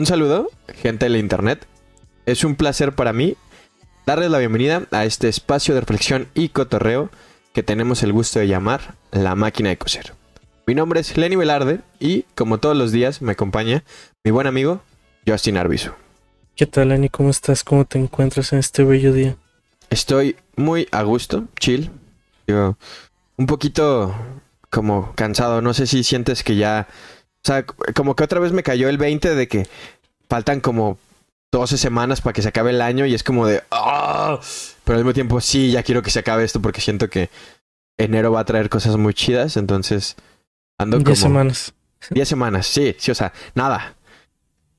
Un saludo, gente del internet. Es un placer para mí darles la bienvenida a este espacio de reflexión y cotorreo que tenemos el gusto de llamar La Máquina de Coser. Mi nombre es Lenny Velarde y, como todos los días, me acompaña mi buen amigo Justin Arbizu. ¿Qué tal, Lenny? ¿Cómo estás? ¿Cómo te encuentras en este bello día? Estoy muy a gusto, chill. Digo, un poquito como cansado. No sé si sientes que ya. O sea, como que otra vez me cayó el 20 de que faltan como 12 semanas para que se acabe el año y es como de. ¡ah! Pero al mismo tiempo, sí, ya quiero que se acabe esto porque siento que enero va a traer cosas muy chidas. Entonces, ando como. 10 semanas. 10 semanas, sí, sí, o sea, nada.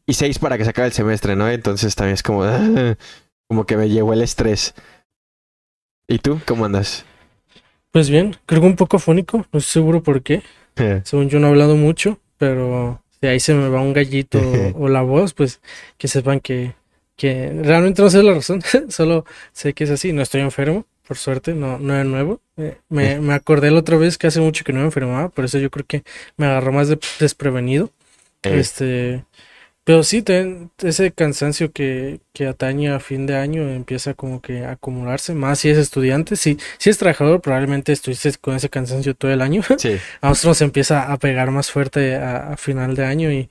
Y 6 para que se acabe el semestre, ¿no? Entonces también es como. como que me llegó el estrés. ¿Y tú? ¿Cómo andas? Pues bien, creo que un poco afónico, no estoy seguro por qué. Según yo no he hablado mucho, pero si ahí se me va un gallito o, o la voz, pues que sepan que, que realmente no sé la razón, solo sé que es así, no estoy enfermo, por suerte, no, no es nuevo. Eh, me, me acordé la otra vez que hace mucho que no me enfermaba, por eso yo creo que me agarró más de- desprevenido. Eh, Este, pero sí, ten- ese cansancio que, que atañe a fin de año empieza como que a acumularse, más si es estudiante, si, si es trabajador, probablemente estuviste con ese cansancio todo el año. sí. A nosotros nos empieza a pegar más fuerte a, a final de año y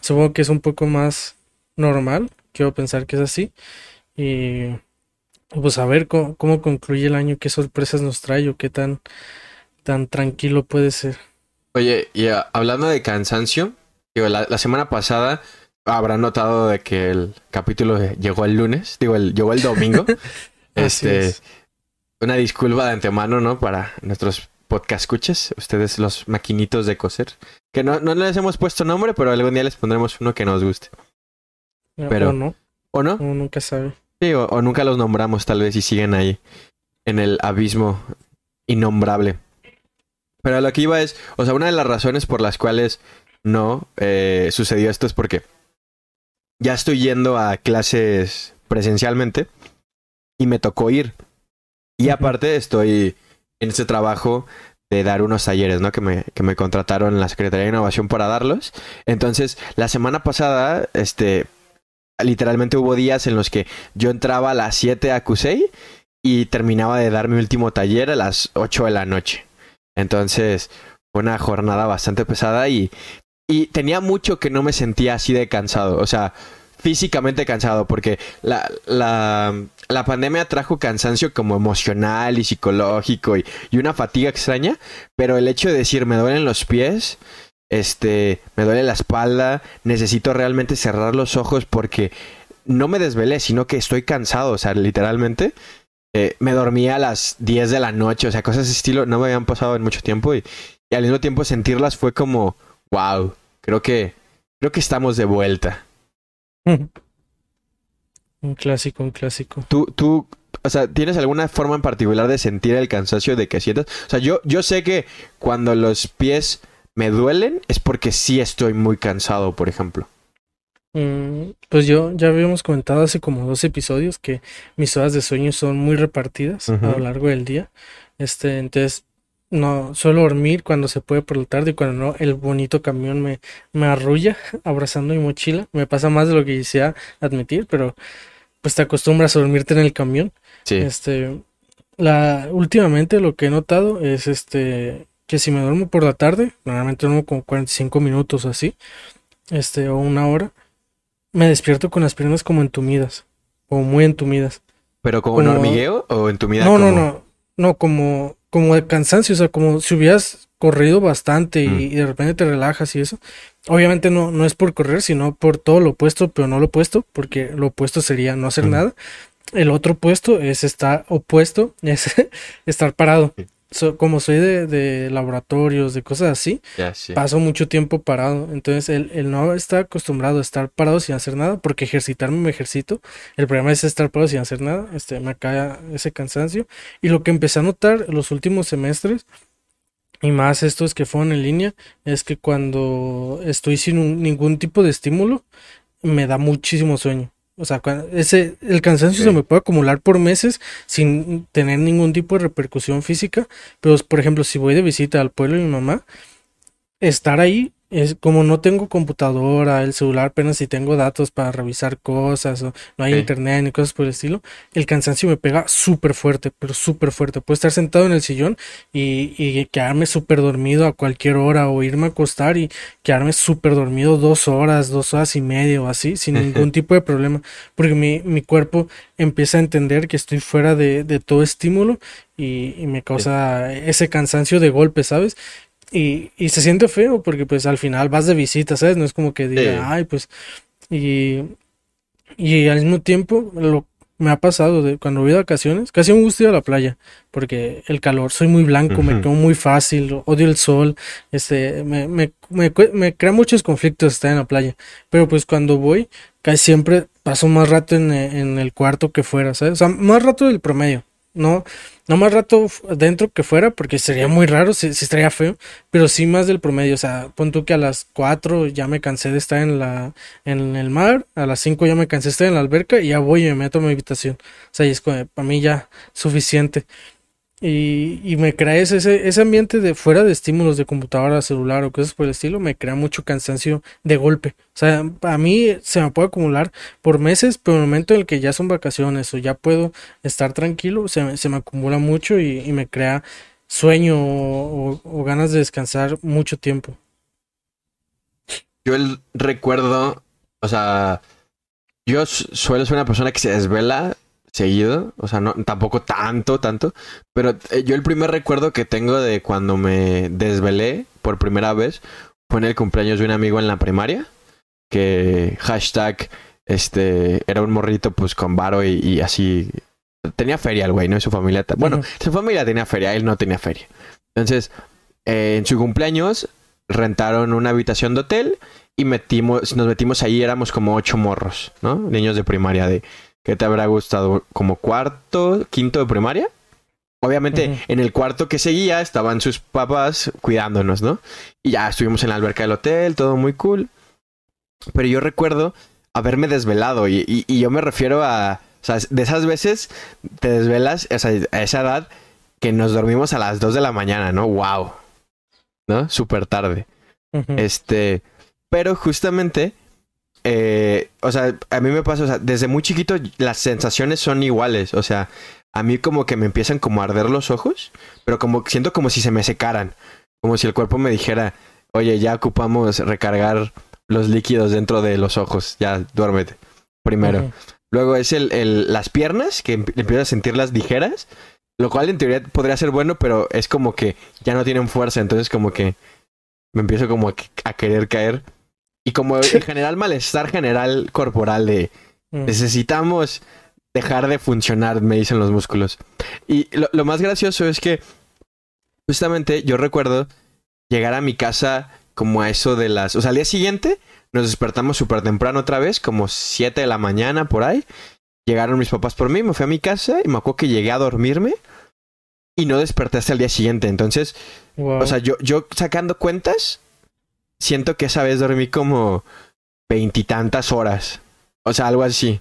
supongo que es un poco más normal, quiero pensar que es así. Y pues a ver cómo, cómo concluye el año, qué sorpresas nos trae o qué tan, tan tranquilo puede ser. Oye, y ah, hablando de cansancio, digo, la, la semana pasada habrán notado de que el capítulo llegó el lunes, digo, el, llegó el domingo. Este, es. una disculpa de antemano, ¿no? Para nuestros podcast escuches, ustedes los maquinitos de coser. Que no, no les hemos puesto nombre, pero algún día les pondremos uno que nos guste. pero- O no, ¿O no? uno nunca sabe. Sí, o, o nunca los nombramos tal vez y siguen ahí en el abismo innombrable. Pero lo que iba es, o sea, una de las razones por las cuales no eh, sucedió esto es porque ya estoy yendo a clases presencialmente y me tocó ir. Y aparte estoy en este trabajo de dar unos talleres, ¿no? Que me, que me contrataron en la Secretaría de Innovación para darlos. Entonces, la semana pasada, este, literalmente hubo días en los que yo entraba a las 7 a CUSEI y terminaba de dar mi último taller a las 8 de la noche. Entonces, fue una jornada bastante pesada y, y tenía mucho que no me sentía así de cansado. O sea, físicamente cansado, porque la, la, la pandemia trajo cansancio como emocional y psicológico y, y una fatiga extraña, pero el hecho de decir me duelen los pies, este, me duele la espalda, necesito realmente cerrar los ojos porque no me desvelé, sino que estoy cansado, o sea, literalmente. eh, me dormía a las 10 de la noche, o sea, cosas de estilo no me habían pasado en mucho tiempo y, y al mismo tiempo sentirlas fue como, wow, creo que, creo que estamos de vuelta. Un clásico, un clásico. ¿Tú, tú, o sea, tienes alguna forma en particular de sentir el cansancio de que sientas? O sea, yo, yo sé que cuando los pies me duelen es porque sí estoy muy cansado, por ejemplo. Mm, Pues yo ya habíamos comentado hace como dos episodios que mis horas de sueño son muy repartidas a lo largo del día. Este, entonces no suelo dormir cuando se puede por la tarde y cuando no, el bonito camión me, me arrulla abrazando mi mochila. Me pasa más de lo que quisiera admitir, pero pues te acostumbras a dormirte en el camión. Sí. Este, la, últimamente lo que he notado es este, que si me duermo por la tarde, normalmente duermo como 45 minutos o así, este, o una hora, me despierto con las piernas como entumidas, o muy entumidas. ¿Pero como un hormigueo o en tu vida No, no, no, no, como, como de cansancio, o sea, como si hubieras corrido bastante y, Mm. y de repente te relajas y eso. Obviamente no, no es por correr, sino por todo lo opuesto, pero no lo opuesto, porque lo opuesto sería no hacer Mm. nada. El otro opuesto es estar opuesto, es estar parado. So- como soy de, de laboratorios, de cosas así, sí. paso mucho tiempo parado. Entonces, el, el no estar acostumbrado a estar parado sin hacer nada, porque ejercitarme me ejercito. El problema es estar parado sin hacer nada. Este, me cae ese cansancio. Y lo que empecé a notar los últimos semestres, y más estos que fueron en línea, es que cuando estoy sin un- ningún tipo de estímulo, me da muchísimo sueño. O sea, ese, el cansancio se me puede acumular por meses sin tener ningún tipo de repercusión física. Pero, por ejemplo, si voy de visita al pueblo de mi mamá, estar ahí es como no tengo computadora, el celular apenas si tengo datos para revisar cosas o no hay internet ni cosas por el estilo, el cansancio me pega súper fuerte, pero súper fuerte. Puedo estar sentado en el sillón y, y quedarme súper dormido a cualquier hora o irme a acostar y quedarme súper dormido dos horas, dos horas y media o así, sin ningún tipo de problema, porque mi, mi cuerpo empieza a entender que estoy fuera de, de todo estímulo y, y me causa ese cansancio de golpe, ¿sabes? Y, y se siente feo porque pues al final vas de visita, ¿sabes? No es como que diga, ay, pues... Y, y al mismo tiempo lo me ha pasado de cuando voy de vacaciones, casi me gusta ir a la playa porque el calor, soy muy blanco, me quedo muy fácil, odio el sol, este, me, me, me, me, crea muchos conflictos estar en la playa, pero pues cuando voy, casi siempre paso más rato en, en el cuarto que fuera, ¿sabes? O sea, más rato del promedio, no, no más rato dentro que fuera, porque sería muy raro, si, si, estaría feo, pero sí más del promedio. O sea, pon tú que a las 4 ya me cansé de estar en la en el mar, a las 5 ya me cansé de estar en la alberca y ya voy y me meto a mi habitación. O sea, y es para mí ya suficiente. Y, y, me crea ese, ese ambiente de fuera de estímulos de computadora, celular o cosas por el estilo, me crea mucho cansancio de golpe. O sea, a mí se me puede acumular por meses, pero en el momento en el que ya son vacaciones o ya puedo estar tranquilo, se, se me acumula mucho y, y me crea sueño o, o, ganas de descansar mucho tiempo. Yo el recuerdo, o sea, yo suelo ser una persona que se desvela seguido, o sea, no tampoco tanto, tanto, pero eh, yo el primer recuerdo que tengo de cuando me desvelé por primera vez fue en el cumpleaños de un amigo en la primaria, que hashtag, este, era un morrito pues con varo y, así, tenía feria el güey, ¿no? Y su familia, bueno, su familia tenía feria, él no tenía feria. Entonces, eh, en su cumpleaños rentaron una habitación de hotel y metimos, nos metimos ahí, éramos como ocho morros, ¿no? Niños de primaria de ¿Qué te habrá gustado? ¿Como cuarto, quinto de primaria? Obviamente, en el cuarto que seguía estaban sus papás cuidándonos, ¿no? Y ya estuvimos en la alberca del hotel, todo muy cool. Pero yo recuerdo haberme desvelado y, y, yo me refiero a... O sea, de esas veces te desvelas, o sea, a esa edad que nos dormimos a las 2 de la mañana, ¿no? ¡Wow! ¿No? Súper tarde. Este... Pero justamente eh, o sea, a mí me pasa, o sea, desde muy chiquito las sensaciones son iguales, o sea, a mí como que me empiezan como a arder los ojos, pero como siento como si se me secaran, como si el cuerpo me dijera, oye, ya ocupamos recargar los líquidos dentro de los ojos, ya duérmete, primero. Luego es el, el, las piernas, que empiezo a sentirlas ligeras, lo cual en teoría podría ser bueno, pero es como que ya no tienen fuerza, entonces como que me empiezo como a querer caer. Y como en general malestar general corporal de mm. necesitamos dejar de funcionar, me dicen los músculos. Y lo, más gracioso es que justamente yo recuerdo llegar a mi casa como a eso de las... O sea, al día siguiente nos despertamos súper temprano otra vez, como 7 de la mañana por ahí. Llegaron mis papás por mí, me fui a mi casa y me acuerdo que llegué a dormirme y no desperté hasta el día siguiente. Entonces, o sea, yo, yo sacando cuentas, siento que esa vez dormí como veintitantas horas. O sea, algo así.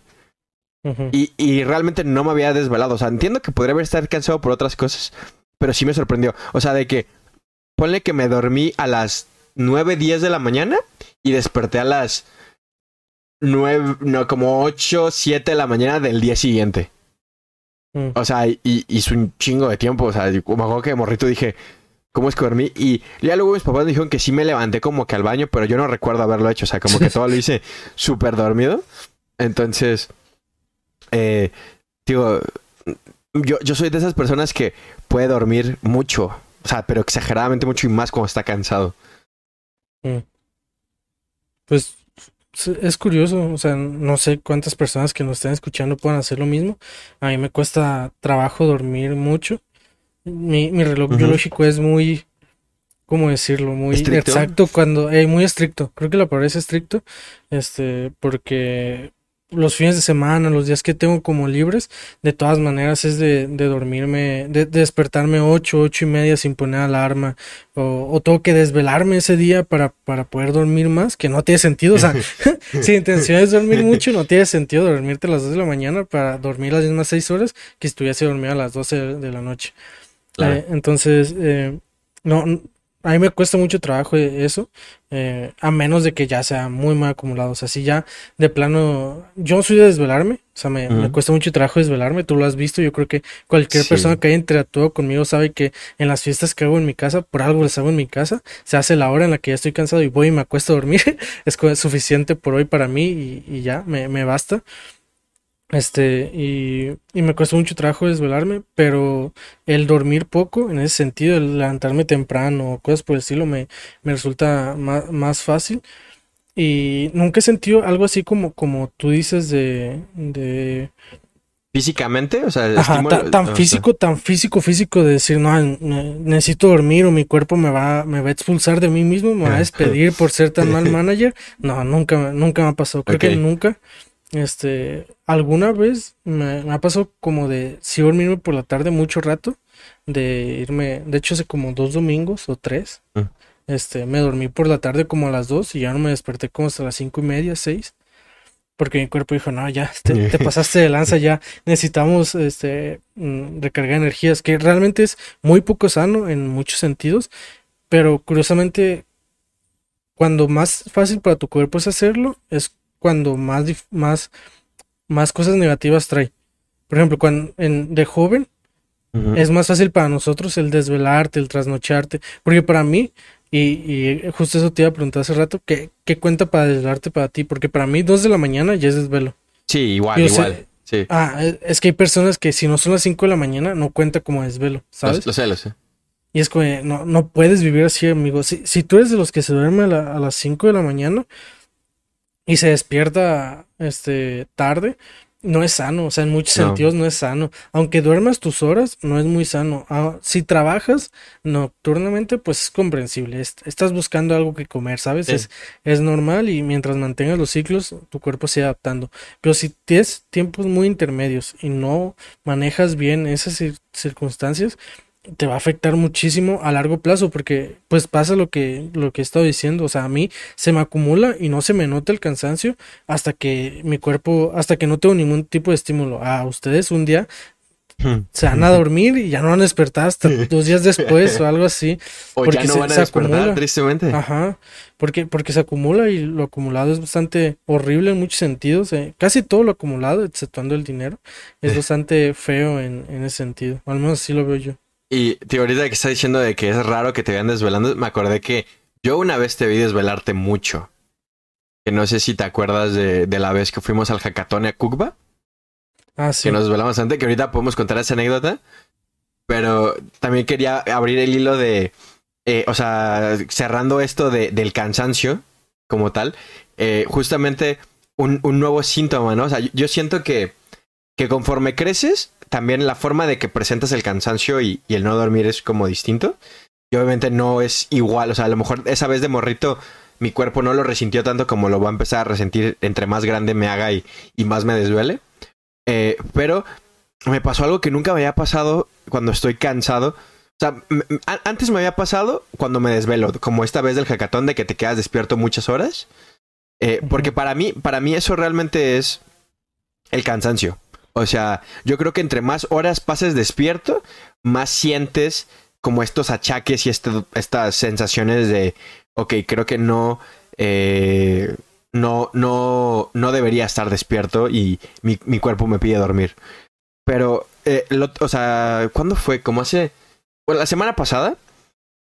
y, y, realmente no me había desvelado. O sea, entiendo que podría haber estado cansado por otras cosas, pero sí me sorprendió. O sea, de que ponle que me dormí a las nueve, diez de la mañana y desperté a las nueve, no, como ocho, siete de la mañana del día siguiente. Mm. O sea, y, y hizo un chingo de tiempo. O sea, acuerdo que morrito dije, cómo es que dormí. Y ya luego mis papás me dijeron que sí me levanté como que al baño, pero yo no recuerdo haberlo hecho. O sea, como que todo lo hice súper dormido. Entonces, eh, digo, yo, yo soy de esas personas que puede dormir mucho. O sea, pero exageradamente mucho y más cuando está cansado. Mm. Pues es curioso, o sea, no sé cuántas personas que nos estén escuchando puedan hacer lo mismo. A mí me cuesta trabajo dormir mucho. Mi, mi reloj biológico es muy, ¿cómo decirlo? Muy exacto cuando, eh, muy estricto. Creo que la palabra es estricto, este, porque los fines de semana, los días que tengo como libres, de todas maneras es de, de dormirme, de, despertarme ocho, ocho y media sin poner alarma, o, o, tengo que desvelarme ese día para, para poder dormir más, que no tiene sentido, o sea, si intención es dormir mucho, no tiene sentido dormirte a las dos de la mañana para dormir las mismas seis horas que estuviese dormido a las doce de la noche. Eh, entonces, eh, no, a mí me cuesta mucho trabajo eso, eh, a menos de que ya sea muy mal acumulado. O sea, si ya de plano, yo soy de desvelarme, o sea, me, me cuesta mucho trabajo desvelarme, tú lo has visto, yo creo que cualquier persona que haya interactuado conmigo sabe que en las fiestas que hago en mi casa, por algo les hago en mi casa, se hace la hora en la que ya estoy cansado y voy y me acuesto a dormir, es suficiente por hoy para mí y, y ya, me, me basta. Este, y, y, me cuesta mucho trabajo desvelarme, pero el dormir poco, en ese sentido, el levantarme temprano, cosas por el estilo, me, me resulta más, más, fácil. Y nunca he sentido algo así como, como tú dices de, de... Físicamente, o sea, tan, físico, tan físico, físico de decir, no, necesito dormir o mi cuerpo me va, me va a expulsar de mí mismo, me va a despedir por ser tan mal manager. No, nunca, nunca me ha pasado, creo que nunca. Este, alguna vez me, ha pasado como de si dormirme por la tarde mucho rato, de irme, de hecho hace como dos domingos o tres, mm. este, me dormí por la tarde como a las dos y ya no me desperté como hasta las cinco y media, seis, porque mi cuerpo dijo, no, ya, te, te pasaste de lanza, ya necesitamos, este, mm, recargar energías, que realmente es muy poco sano en muchos sentidos, pero curiosamente, cuando más fácil para tu cuerpo es hacerlo, es cuando más, más, más cosas negativas trae. Por ejemplo, cuando en, de joven es más fácil para nosotros el desvelarte, el trasnocharte. Porque para mí, y, y justo eso te iba a preguntar hace rato, ¿qué, ¿qué, cuenta para desvelarte para ti? Porque para mí, dos de la mañana ya es desvelo. Sí, igual, igual. sí. Ah, es que hay personas que si no son las 5 de la mañana no cuenta como desvelo, ¿sabes? Lo, sé, lo sé. Y es que no, no puedes vivir así, amigo. Si, si tú eres de los que se duerme a, a las 5 de la mañana, y se despierta este tarde, no es sano, o sea, en muchos sentidos no es sano. Aunque duermas tus horas, no es muy sano. Ah, si trabajas nocturnamente, pues es comprensible. estás buscando algo que comer, ¿sabes? Es, es normal y mientras mantengas los ciclos, tu cuerpo se adaptando. Pero si tienes tiempos muy intermedios y no manejas bien esas circunstancias, te va a afectar muchísimo a largo plazo porque pues pasa lo que lo que he estado diciendo, o sea, a mí se me acumula y no se me nota el cansancio hasta que mi cuerpo hasta que no tengo ningún tipo de estímulo. A ustedes un día hmm. se van a dormir y ya no van a despertar hasta dos días después o algo así. O porque ya no se, van a despertar, acumula. tristemente. Ajá, porque, porque se acumula y lo acumulado es bastante horrible en muchos sentidos. Eh. Casi todo lo acumulado, exceptuando el dinero, es bastante feo en, en ese sentido. Al menos así lo veo yo. Y tío, ahorita que está diciendo de que es raro que te vean desvelando, me acordé que yo una vez te vi desvelarte mucho. Que no sé si te acuerdas de, de la vez que fuimos al Hackathon a Kukba. Ah, sí. Que nos desvelamos antes, que ahorita podemos contar esa anécdota. Pero también quería abrir el hilo de. Eh, o sea, cerrando esto de, del cansancio como tal. Eh, justamente un, un, nuevo síntoma, ¿no? O sea, yo siento que, que conforme creces, también la forma de que presentas el cansancio y, el no dormir es como distinto. Y obviamente no es igual. O sea, a lo mejor esa vez de morrito mi cuerpo no lo resintió tanto como lo va a empezar a resentir entre más grande me haga y, más me desduele. Eh, pero me pasó algo que nunca me había pasado cuando estoy cansado. O sea, antes me había pasado cuando me desvelo, como esta vez del jacatón de que te quedas despierto muchas horas. Eh, porque para mí, para mí eso realmente es el cansancio. O sea, yo creo que entre más horas pases despierto, más sientes como estos achaques y estas sensaciones de, ok, creo que no, eh, no, no, no debería estar despierto y mi, mi cuerpo me pide dormir. Pero, eh, o sea, ¿cuándo fue? Como hace, bueno, la semana pasada,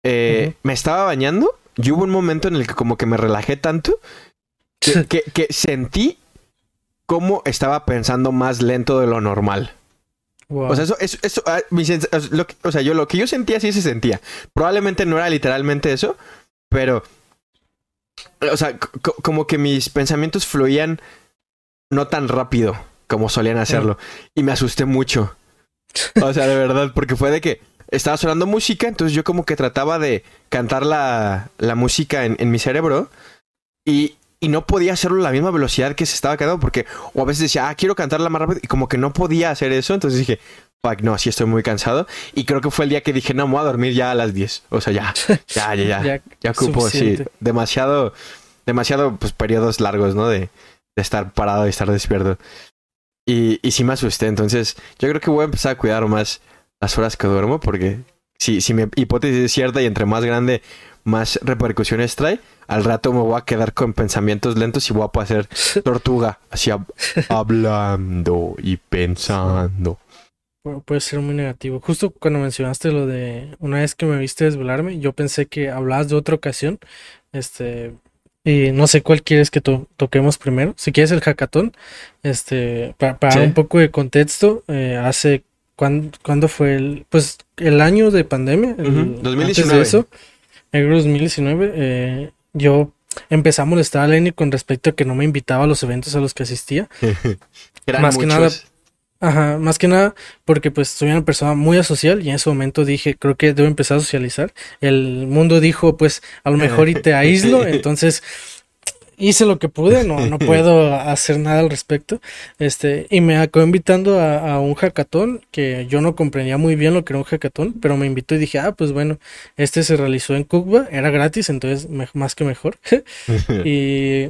eh, me estaba bañando y hubo un momento en el que como que me relajé tanto que, que sentí cómo estaba pensando más lento de lo normal. O sea, eso, eso, eso ah, o sea, yo lo que yo sentía sí se sentía. Probablemente no era literalmente eso, pero, o sea, como que mis pensamientos fluían no tan rápido como solían hacerlo. Y me asusté mucho. O sea, de verdad, porque fue de que estaba sonando música, entonces yo como que trataba de cantar la, la música en, en mi cerebro. Y, y no podía hacerlo a la misma velocidad que se estaba quedando porque o a veces decía, ah, quiero cantarla más rápido y como que no podía hacer eso, entonces dije, fuck, no, sí estoy muy cansado y creo que fue el día que dije, no, me voy a dormir ya a las 10, o sea, ya, ya, ya, ya, ya, ya ocupo, sí, demasiado, demasiado, pues, periodos largos, ¿no? De, de estar parado y estar despierto. Y, y sí me asusté, entonces yo creo que voy a empezar a cuidar más las horas que duermo porque si, si mi hipótesis es cierta y entre más grande, más repercusiones trae, al rato me voy a quedar con pensamientos lentos y voy a pasar tortuga, así hab- hablando y pensando. Pu- Puede ser muy negativo. Justo cuando mencionaste lo de una vez que me viste desvelarme, yo pensé que hablabas de otra ocasión. Este, y no sé cuál quieres que to- toquemos primero. Si quieres el hackathon, este, pa- para, Sí. un poco de contexto, eh, hace cuán- ¿cuándo fue el, pues el año de pandemia? El- Ujú, antes 2019. de eso, en 2019, eh, yo empecé a molestar a Lenny con respecto a que no me invitaba a los eventos a los que asistía. Eran Más que muchos. nada, Ajá, más que nada porque pues soy una persona muy asocial y en ese momento dije, creo que debo empezar a socializar. El mundo dijo, pues a lo mejor y te aíslo, entonces hice lo que pude, no, no puedo hacer nada al respecto. Este, y me acabó invitando a, a un hackathon que yo no comprendía muy bien lo que era un hackathon, pero me invitó y dije, ah, pues bueno, este se realizó en Cuba, era gratis, entonces me- más que mejor. Y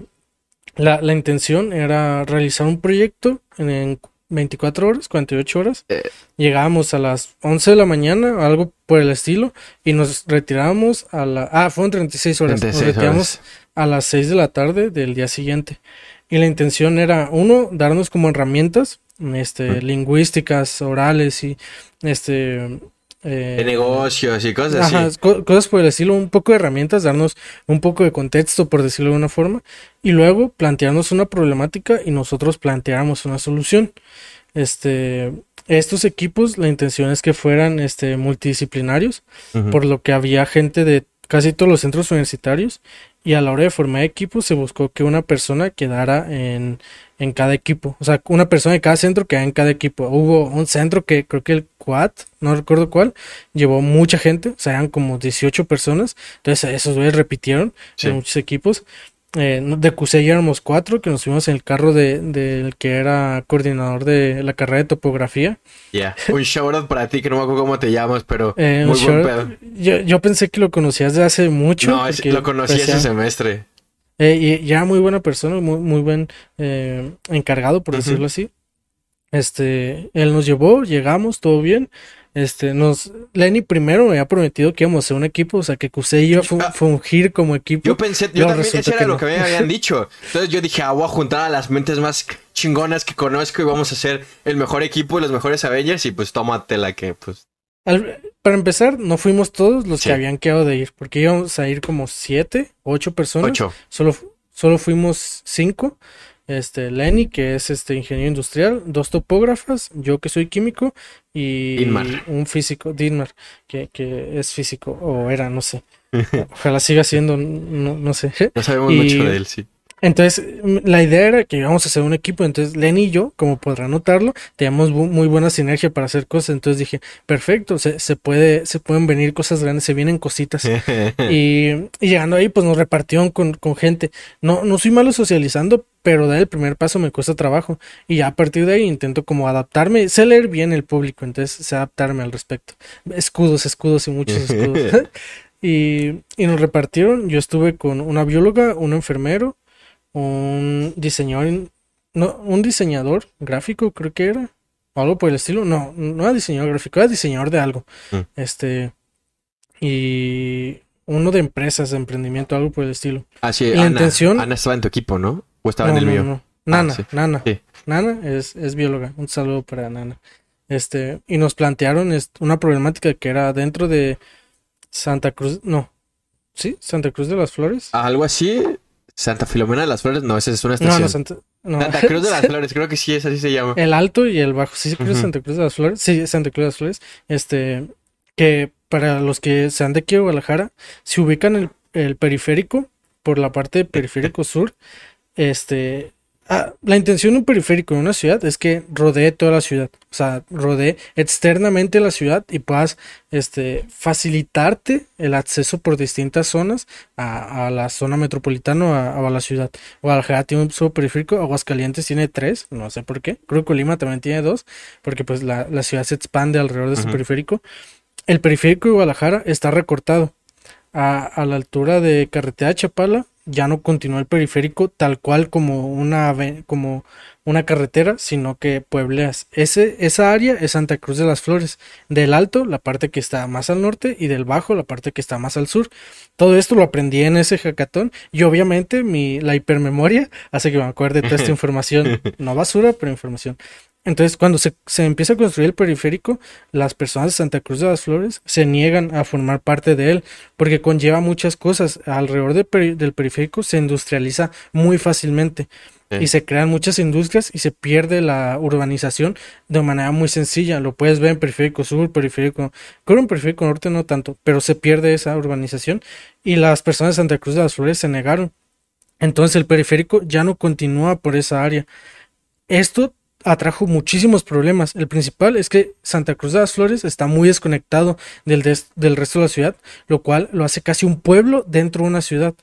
la, la intención era realizar un proyecto en, en 24 horas, 48 horas. Eh. Llegábamos a las 11 de la mañana, algo por el estilo, y nos retirábamos a la... Ah, fueron 36 horas. 36 nos retiramos horas. A las 6 de la tarde del día siguiente. Y la intención era, uno, darnos como herramientas, este, lingüísticas, orales y, este... eh, De negocios y cosas Ajá, así. co- cosas por el estilo, un poco de herramientas, darnos un poco de contexto, por decirlo de alguna forma, y luego plantearnos una problemática y nosotros planteáramos una solución. Este, estos equipos, la intención es que fueran este, multidisciplinarios, por lo que había gente de casi todos los centros universitarios, y a la hora de formar equipos se buscó que una persona quedara en, en cada equipo, o sea, una persona de cada centro quedara en cada equipo. Hubo un centro que creo que el Quad, no recuerdo cuál, llevó mucha gente, o sea, eran como 18 personas, entonces esos güeyes repitieron Sí. en muchos equipos. Eh, de QC ya éramos cuatro que nos fuimos en el carro de, del que era coordinador de la carrera de topografía. Ya. Un shout out para ti que no me acuerdo cómo te llamas, pero Eh, muy un buen pedo. yo, yo pensé que lo conocías de hace mucho. No, es- lo conocí ese parecía- semestre. Eh, y ya muy buena persona, muy, muy buen eh, encargado, por Ujú. decirlo así. Este, él nos llevó, llegamos, todo bien. Este, nos, Lenny primero me había prometido que íbamos a ser un equipo, o sea, que QC iba a Ah. fungir como equipo. Yo pensé, yo también, eso era lo que me habían dicho. Entonces yo dije, ah, voy a juntar a las mentes más chingonas que conozco y vamos a ser el mejor equipo, los mejores Avengers y pues tómatela que pues... Al- para empezar, no fuimos todos los Sí. que habían quedado de ir, porque íbamos a ir como siete, ocho personas. Ocho. Solo, solo fuimos cinco. Este, Lenny, que es este ingeniero industrial, dos topógrafas, yo que soy químico, y Dinmar. un físico, Dinmar, que, que es físico, o era, no sé. Ojalá siga siendo, no, no sé. No sabemos Y- mucho de él, sí. Entonces, mm, la idea era que íbamos a hacer un equipo. Entonces, Lenny y yo, como podrán notarlo, teníamos bu- muy buena sinergia para hacer cosas. Entonces dije, perfecto, se, se puede, se pueden venir cosas grandes, se vienen cositas. Y, y llegando ahí, pues nos repartieron con, con gente. No, no soy malo socializando, pero dar el primer paso me cuesta trabajo. Y ya a partir de ahí intento como adaptarme. Sé leer bien el público, entonces sé adaptarme al respecto. Escudos, escudos y muchos escudos. y, y nos repartieron. Yo estuve con una bióloga, un enfermero, un diseñador, no, un diseñador gráfico, creo que era. O algo por el estilo. No, no era diseñador gráfico, era diseñador de algo. Mm. Este. Y uno de empresas, de emprendimiento, algo por el estilo. Así, Y la Ana, intención- Ana estaba en tu equipo, ¿no? ¿O estaba No, en el mío? no. Nana, sí. Nana. Sí. Nana es, es bióloga. Un saludo para Nana. Este, y nos plantearon una problemática que era dentro de Santa Cruz, no, ¿sí? Santa Cruz de las Flores. Algo así. Santa Filomena de las Flores, no, esa es una estación. no, Santa, no. Santa Cruz de las Flores, creo que sí, es así se llama. El alto y el bajo, sí, creo. Santa Cruz de las Flores. Sí, Santa Cruz de las Flores. Este, que para los que sean de aquí de Guadalajara, si ubican el, el periférico por la parte de periférico sur, este, ah, la intención de un periférico en una ciudad es que rodee toda la ciudad, o sea, rodee externamente la ciudad y puedas, este, facilitarte el acceso por distintas zonas a, a la zona metropolitana o a, a la ciudad. Guadalajara tiene un solo periférico, Aguascalientes tiene tres, no sé por qué. Creo que Colima también tiene dos, porque pues la, la ciudad se expande alrededor de ese periférico. El periférico de Guadalajara está recortado a, a la altura de Carretera de Chapala, ya no continuó el periférico tal cual como una, como una carretera, sino que puebleas. Ese, esa área es Santa Cruz de las Flores. Del alto, la parte que está más al norte, y del bajo, la parte que está más al sur. Todo esto lo aprendí en ese hackathon. Y obviamente mi, la hipermemoria hace que me acuerde de toda esta información. No basura, pero información. Entonces, cuando se, empieza a construir el periférico, las personas de Santa Cruz de las Flores se niegan a formar parte de él, porque conlleva muchas cosas. Alrededor del periférico se industrializa muy fácilmente. Y se crean muchas industrias y se pierde la urbanización de manera muy sencilla. Lo puedes ver en periférico sur, periférico. Creo en periférico norte no tanto, pero se pierde esa urbanización. Y las personas de Santa Cruz de las Flores se negaron. Entonces el periférico ya no continúa por esa área. Esto atrajo muchísimos problemas. El principal es que Santa Cruz de las Flores está muy desconectado del, del resto de la ciudad, lo cual lo hace casi un pueblo dentro de una ciudad.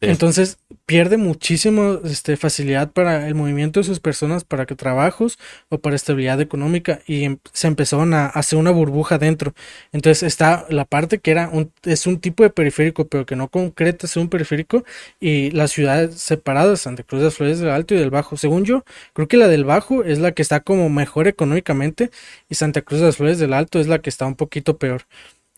Entonces pierde muchísimo este, facilidad para el movimiento de sus personas, para que trabajos o para estabilidad económica y em, se empezaron a hacer una burbuja dentro. Entonces está la parte que era un, es un tipo de periférico, pero que no concreta es un periférico y las ciudades separadas, Santa Cruz de las Flores del Alto y del Bajo. Según yo, creo que la del Bajo es la que está como mejor económicamente y Santa Cruz de las Flores del Alto es la que está un poquito peor.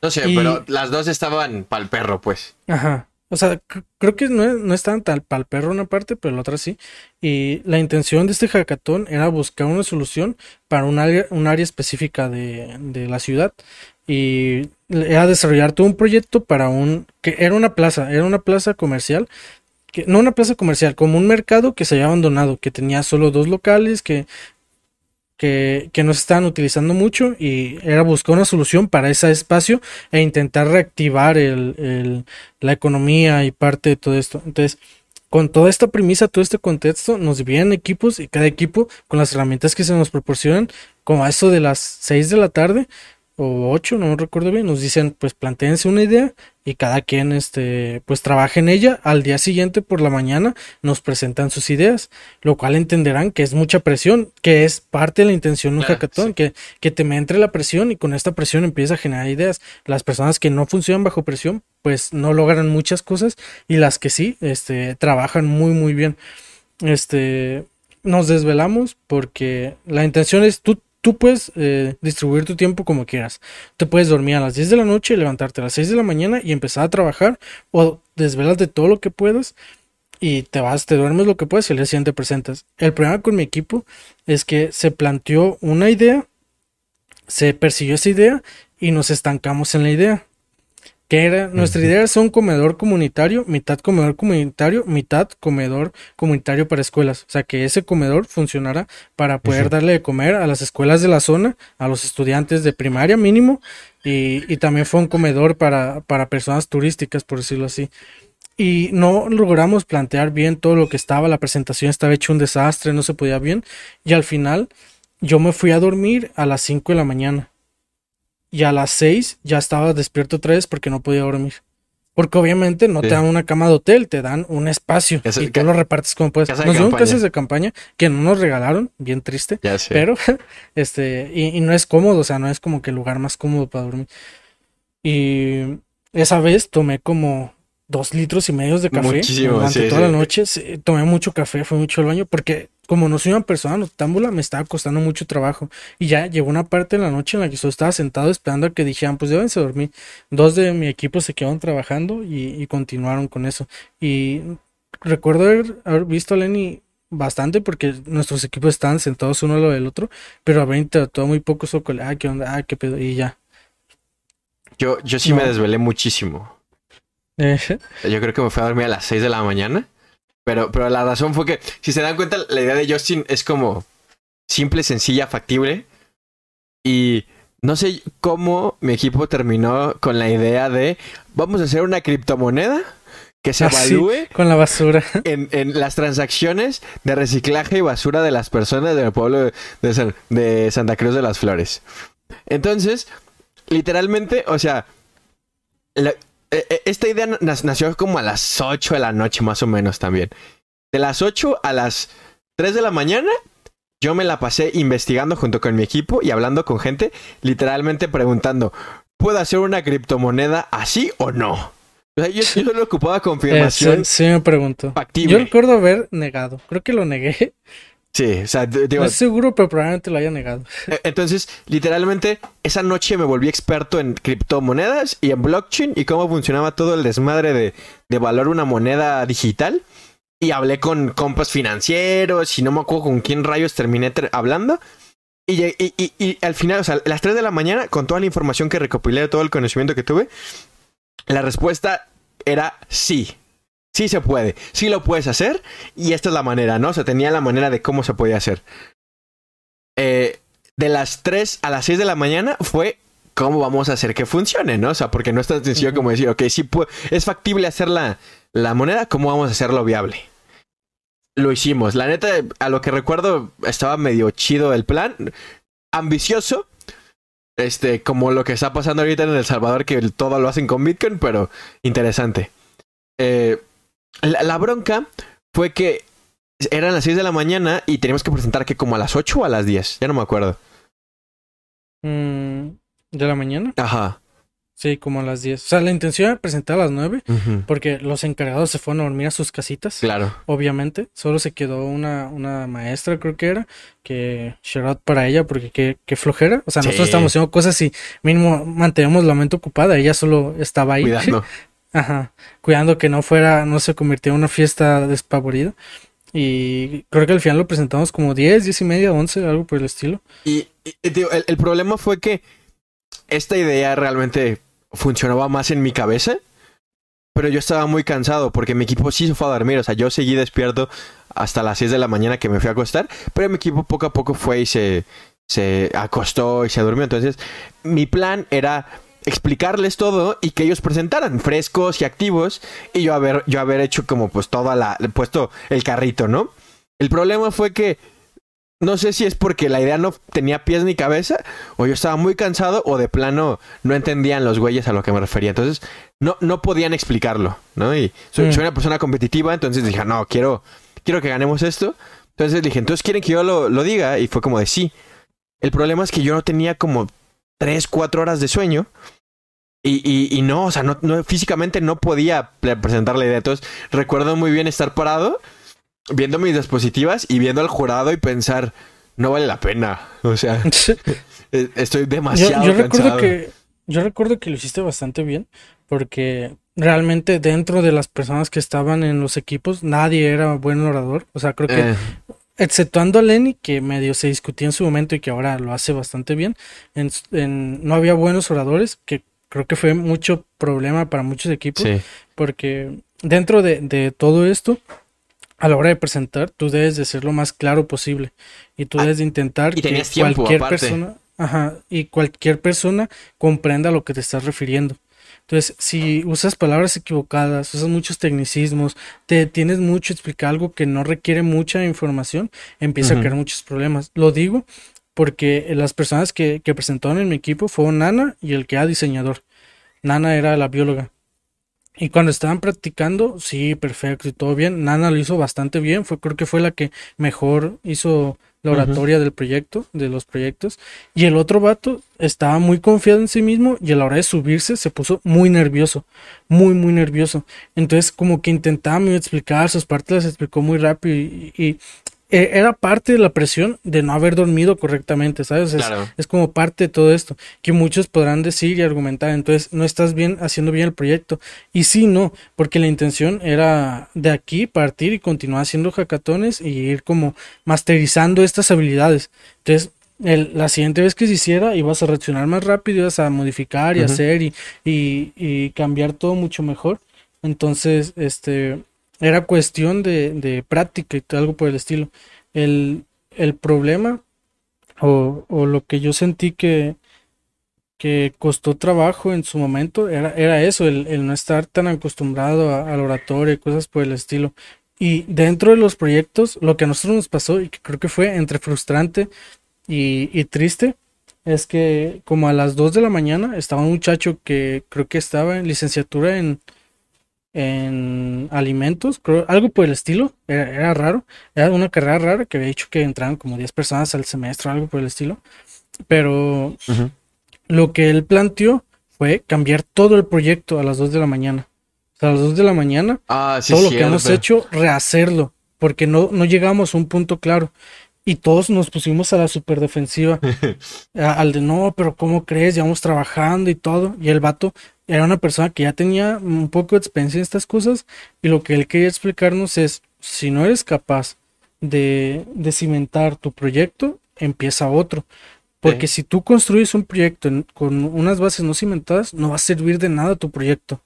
No sé, pero las dos estaban pa'l perro, pues. Ajá. O sea, creo que no, no es tal pal perro una parte, pero la otra sí. Y la intención de este hackathon era buscar una solución para un área, un área específica de, de la ciudad. Y era desarrollar todo un proyecto para un... que era una plaza, era una plaza comercial. Que, no una plaza comercial, como un mercado que se había abandonado, que tenía solo dos locales, que que, no se estaban utilizando mucho y era buscar una solución para ese espacio e intentar reactivar el, la economía y parte de todo esto. Entonces, con toda esta premisa, todo este contexto, nos dividían equipos y cada equipo con las herramientas que se nos proporcionan, como a eso de las 6 de la tarde, o ocho, no me recuerdo bien, nos dicen pues plantéense una idea y cada quien este pues trabaja en ella. Al día siguiente por la mañana nos presentan sus ideas, lo cual entenderán que es mucha presión, que es parte de la intención de un hackathon, que, que te me entre la presión y con esta presión empieza a generar ideas. Las personas que no funcionan bajo presión pues no logran muchas cosas y las que sí este trabajan muy muy bien. Este nos desvelamos porque la intención es tú tú puedes eh, distribuir tu tiempo como quieras. Te puedes dormir a las 10 de la noche, levantarte a las 6 de la mañana y empezar a trabajar o desvelas de todo lo que puedas y te vas, te duermes lo que puedes y al día siguiente presentas. El problema con mi equipo es que se planteó una idea, se persiguió esa idea y nos estancamos en la idea que era, nuestra idea es un comedor comunitario, mitad comedor comunitario, mitad comedor comunitario para escuelas. O sea, que ese comedor funcionara para poder darle de comer a las escuelas de la zona, a los estudiantes de primaria mínimo, y, y también fue un comedor para, para personas turísticas, por decirlo así. Y no logramos plantear bien todo lo que estaba, la presentación estaba hecho un desastre, no se podía bien, y al final yo me fui a dormir a las 5 de la mañana y a las 6 ya estaba despierto otra vez porque no podía dormir. Porque obviamente no te dan una cama de hotel, te dan un espacio y tú lo repartes como puedes. Nos dieron casas de campaña que no nos regalaron, bien triste. Pero, este, y, no es cómodo, o sea, no es como que el lugar más cómodo para dormir. Y esa vez tomé como dos litros y medio de café durante toda la noche. tomé mucho café, fue mucho al baño, porque como no soy una persona noctámbula, me estaba costando mucho trabajo. Y ya llegó una parte de la noche en la que yo estaba sentado esperando a que dijeran, pues deben dormir. Dos de mi equipo se quedaron trabajando y, continuaron con eso. Y recuerdo haber, visto a Lenny bastante porque nuestros equipos estaban sentados uno al lado del otro, pero a 20 todo muy poco soco, ah, qué onda, ah, qué pedo, y ya. Yo, yo sí me desvelé muchísimo. Yo creo que me fui a dormir a las 6 de la mañana. Pero, pero la razón fue que, si se dan cuenta, la idea de Justin es como simple, sencilla, factible. Y no sé cómo mi equipo terminó con la idea de vamos a hacer una criptomoneda que se ah, evalúe con la basura en, en, las transacciones de reciclaje y basura de las personas del pueblo de, de Santa Cruz de las Flores. Entonces, literalmente, o sea, esta idea nació como a las 8 de la noche más o menos también. De las 8 a las 3 de la mañana, yo me la pasé investigando junto con mi equipo y hablando con gente, literalmente preguntando, ¿puedo hacer una criptomoneda así o no? O sea, yo, yo solo ocupaba confirmación. Eh, sí, sí me pregunto. Factible. Yo recuerdo haber negado. Creo que lo negué. Sí, o sea, digo, No estoy seguro, pero probablemente lo haya negado. eh, entonces, literalmente, esa noche me volví experto en criptomonedas y en blockchain y cómo funcionaba todo el desmadre de, de valor una moneda digital. Y hablé con compas financieros y no me acuerdo con quién rayos terminé ter- hablando. Y, y- y al final, o sea, a las 3 de la mañana, con toda la información que recopilé, todo el conocimiento que tuve, la respuesta era sí. Sí se puede, sí lo puedes hacer y esta es la manera, ¿no? O sea, tenía la manera de cómo se podía hacer. Eh, de las 3 a las 6 de la mañana fue cómo vamos a hacer que funcione, ¿no? O sea, porque no es tan sencillo como decir, ok, sí es factible hacer la, la moneda, ¿cómo vamos a hacerlo viable? Lo hicimos. La neta, a lo que recuerdo, estaba medio chido el plan. Ambicioso. Este, como lo que está pasando ahorita en El Salvador, que todo lo hacen con Bitcoin, pero interesante. Eh, la, la bronca fue que eran las 6 de la mañana y teníamos que presentar que como a las 8 o a las 10. Ya no me acuerdo. Mm, ¿De la mañana? Ajá. Sí, como a las 10. O sea, la intención era presentar a las 9 Ujú. porque los encargados se fueron a dormir a sus casitas. Claro. Obviamente, solo se quedó una, una maestra, creo que era, que out para ella, porque qué, qué flojera. O sea, nosotros Sí. estábamos haciendo cosas y mínimo manteníamos la mente ocupada, ella solo estaba ahí. Cuidando. Ajá, cuidando que no fuera, no se convirtiera en una fiesta despavorida. Y creo que al final lo presentamos como 10, 10 y media, 11, algo por el estilo. Y, el problema fue que esta idea realmente funcionaba más en mi cabeza, pero yo estaba muy cansado porque mi equipo sí se fue a dormir. O sea, yo seguí despierto hasta las 6 de la mañana que me fui a acostar, pero mi equipo poco a poco fue y se, se acostó y se durmió. Entonces, mi plan era explicarles todo y que ellos presentaran frescos y activos y yo haber yo haber hecho como pues toda la puesto el carrito, ¿no? El problema fue que no sé si es porque la idea no tenía pies ni cabeza, o yo estaba muy cansado, o de plano no entendían los güeyes a lo que me refería. Entonces, no, no podían explicarlo, ¿no? Y soy, Mm. soy una persona competitiva, entonces dije, no, quiero, quiero que ganemos esto. Entonces dije, entonces quieren que yo lo, lo diga, y fue como de sí. El problema es que yo no tenía como tres, cuatro horas de sueño. Y, y, y no, o sea, no, no, físicamente no podía pre- presentar la idea. Entonces, recuerdo muy bien estar parado, viendo mis dispositivas y viendo al jurado y pensar, no vale la pena. O sea, eh, estoy Yo, demasiado yo recuerdo cansado. que yo recuerdo que lo hiciste bastante bien porque realmente dentro de las personas que estaban en los equipos nadie era buen orador, o sea, creo que Eh, exceptuando a Lenny que medio se discutía en su momento y que ahora lo hace bastante bien, en, en- no había buenos oradores, que creo que fue mucho problema para muchos equipos sí, porque dentro de, de todo esto a la hora de presentar, tú debes de ser lo más claro posible y tú Ah, debes de intentar que tiempo, cualquier aparte. persona, ajá, y cualquier persona comprenda a lo que te estás refiriendo. Entonces, si usas palabras equivocadas, usas muchos tecnicismos, te tienes mucho explicar algo que no requiere mucha información, empieza a crear muchos problemas. Lo digo porque las personas que, que presentaron en mi equipo fueron Nana y el que era diseñador. Nana era la bióloga. Y cuando estaban practicando, sí, perfecto y todo bien. Nana lo hizo bastante bien. Fue, creo que fue la que mejor hizo la oratoria del proyecto, de los proyectos. Y el otro vato estaba muy confiado en sí mismo y a la hora de subirse se puso muy nervioso. Muy, muy nervioso. Entonces, como que intentaba medio explicar sus partes, las explicó muy rápido y, y- e- era parte de la presión de no haber dormido correctamente, ¿sabes? Es- claro. es como parte de todo esto, que muchos podrán decir y argumentar, entonces no estás bien haciendo bien el proyecto. Y sí, no, porque la intención era de aquí partir y continuar haciendo hackatones y ir como masterizando estas habilidades. Entonces, el- la siguiente vez que se hiciera, ibas a reaccionar más rápido, ibas a modificar y hacer y, y, y cambiar todo mucho mejor. Entonces, este, era cuestión de, de práctica y algo por el estilo. El, el problema o, o lo que yo sentí que, que costó trabajo en su momento era, era eso, el, el no estar tan acostumbrado al oratorio y cosas por el estilo. Y dentro de los proyectos, lo que a nosotros nos pasó y que creo que fue entre frustrante y, y triste, es que como a las 2 de la mañana estaba un muchacho que creo que estaba en licenciatura en, en alimentos, creo, algo por el estilo, era, era raro, era una carrera rara que había dicho que entraban como 10 personas al semestre, algo por el estilo, pero lo que él planteó fue cambiar todo el proyecto a las 2 de la mañana. a las 2 de la mañana, Ah, sí, todo lo que hemos hecho, rehacerlo, porque no, no llegamos a un punto claro. Y todos nos pusimos a la superdefensiva, al de no, pero ¿cómo crees? Llevamos trabajando y todo. Y el vato era una persona que ya tenía un poco de experiencia en estas cosas, y lo que él quería explicarnos es, si no eres capaz de, de cimentar tu proyecto, empieza otro. Porque si tú construyes un proyecto en- con unas bases no cimentadas, no va a servir de nada tu proyecto.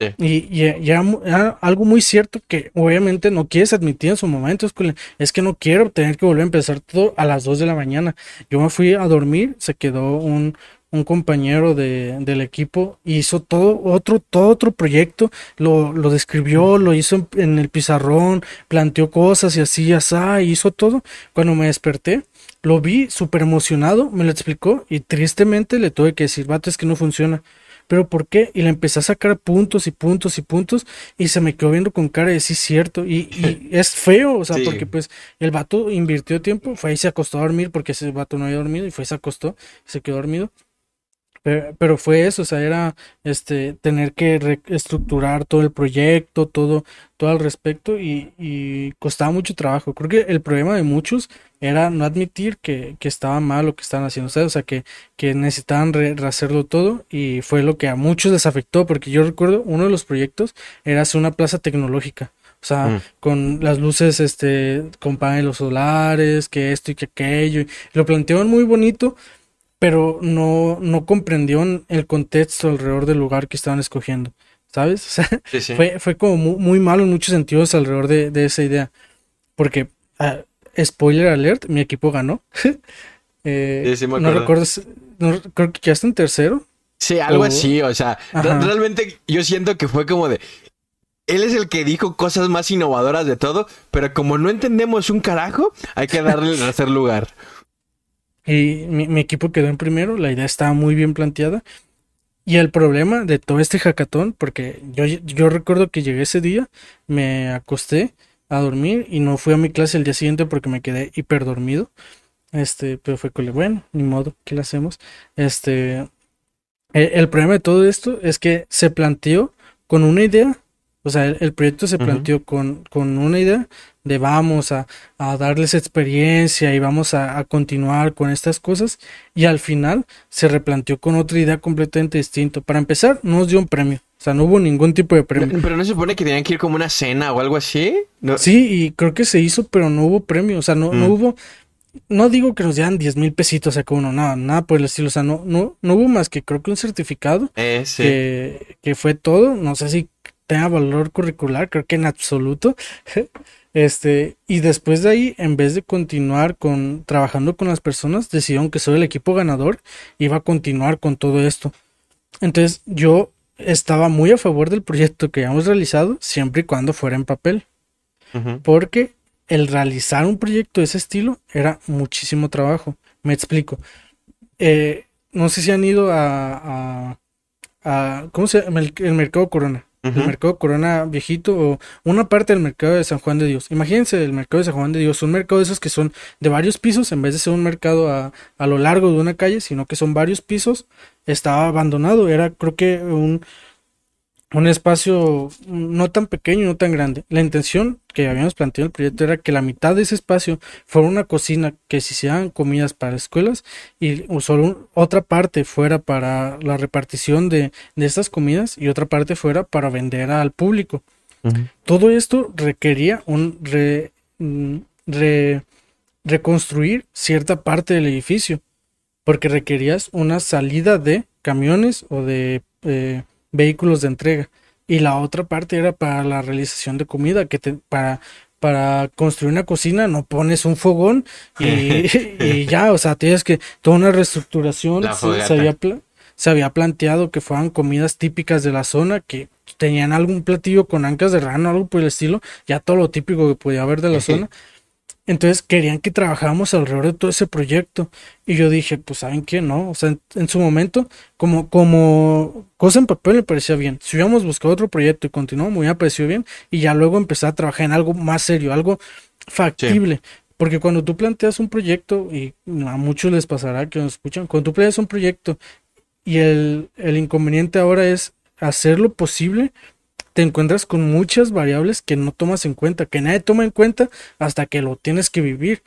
Sí. Y, y- y era, mu- era algo muy cierto que obviamente no quieres admitir en su momento. Es, que- es que no quiero tener que volver a empezar todo a las 2 de la mañana. Yo me fui a dormir, se quedó un, un compañero de, del equipo, hizo todo otro, todo otro proyecto, lo, lo describió, lo hizo en, en el pizarrón, planteó cosas y así, así, hizo todo. Cuando me desperté, lo vi súper emocionado, me lo explicó y tristemente le tuve que decir, vato, es que no funciona. ¿Pero por qué? Y le empecé a sacar puntos y puntos y puntos y se me quedó viendo con cara de sí, cierto. Y, y es feo, o sea, Sí. porque pues el vato invirtió tiempo, fue y se acostó a dormir porque ese vato no había dormido y fue y se acostó, se quedó dormido. Pero, pero fue eso, o sea, era este tener que reestructurar todo el proyecto, todo, todo al respecto y, y costaba mucho trabajo. Creo que el problema de muchos era no admitir que, que estaba mal lo que estaban haciendo, ¿sabes? O sea, que, que necesitaban re- rehacerlo todo y fue lo que a muchos les afectó, porque yo recuerdo uno de los proyectos era hacer una plaza tecnológica. O sea, Mm. con las luces, este, con paneles solares, que esto y que aquello. y lo planteaban muy bonito, pero no, no comprendieron el contexto alrededor del lugar que estaban escogiendo, ¿sabes? O sea, Sí, sí. fue, fue como mu- muy, malo en muchos sentidos alrededor de, de esa idea. Porque, ah, spoiler alert, mi equipo ganó. Eh, Sí, no recuerdo, no, creo que quedaste en tercero. Sí, algo O- así, o sea, Ajá. realmente yo siento que fue como de... Él es el que dijo cosas más innovadoras de todo, pero como no entendemos un carajo, hay que darle el tercer lugar. Y mi, equipo quedó en primero, la idea estaba muy bien planteada. Y el problema de todo este hackathon, porque yo, yo recuerdo que llegué ese día, me acosté a dormir y no fui a mi clase el día siguiente porque me quedé hiper dormido. Este, pero fue como, bueno, ni modo, ¿qué le hacemos? Este, el, el problema de todo esto es que se planteó con una idea, o sea, el, el proyecto se planteó con, con una idea de vamos a, a darles experiencia y vamos a, a continuar con estas cosas y al final se replanteó con otra idea completamente distinta. Para empezar, no nos dio un premio, o sea, no hubo ningún tipo de premio. Pero no se supone que tenían que ir como una cena o algo así. No- Sí, y creo que se hizo, pero no hubo premio, o sea, no, no Mm. hubo, no digo que nos dieran 10 mil pesitos a cada uno, nada, nada por el estilo, o sea, no, no, no hubo más que creo que un certificado Eh, sí. que, que fue todo, no sé si tenga valor curricular, creo que en absoluto. Este, y después de ahí, en vez de continuar con trabajando con las personas, decidieron que soy el equipo ganador, iba a continuar con todo esto. Entonces, yo estaba muy a favor del proyecto que habíamos realizado, siempre y cuando fuera en papel, porque el realizar un proyecto de ese estilo era muchísimo trabajo. Me explico. Eh, no sé si han ido a, a, a- ¿cómo se llama? El, el mercado Corona. El mercado Corona viejito o una parte del mercado de San Juan de Dios. Imagínense el mercado de San Juan de Dios, un mercado de esos que son de varios pisos, en vez de ser un mercado a, a lo largo de una calle, sino que son varios pisos. Estaba abandonado, era creo que un, un espacio no tan pequeño, no tan grande. La intención que habíamos planteado en el proyecto era que la mitad de ese espacio fuera una cocina que se hicieran comidas para escuelas y solo un- otra parte fuera para la repartición de, de estas comidas y otra parte fuera para vender al público. Todo esto requería un re- mm, re- reconstruir cierta parte del edificio, porque requerías una salida de camiones o de eh, vehículos de entrega. Y la otra parte era para la realización de comida, que te- para, para construir una cocina no pones un fogón y, y ya, o sea, tienes que toda una reestructuración. Se- había se había planteado que fueran comidas típicas de la zona, que tenían algún platillo con ancas de rana, algo por el estilo, ya todo lo típico que podía haber de la zona. Entonces querían que trabajáramos alrededor de todo ese proyecto. Y yo dije, pues ¿saben qué? No, o sea, en, en su momento, como, como cosa en papel me parecía bien. Si hubiéramos buscado otro proyecto y continuamos, me hubiera parecido bien. Y ya luego empezar a trabajar en algo más serio, algo factible. Porque cuando tú planteas un proyecto, y a muchos les pasará que nos escuchan, cuando tú planteas un proyecto y el, el inconveniente ahora es hacer lo posible, te encuentras con muchas variables que no tomas en cuenta, que nadie toma en cuenta hasta que lo tienes que vivir.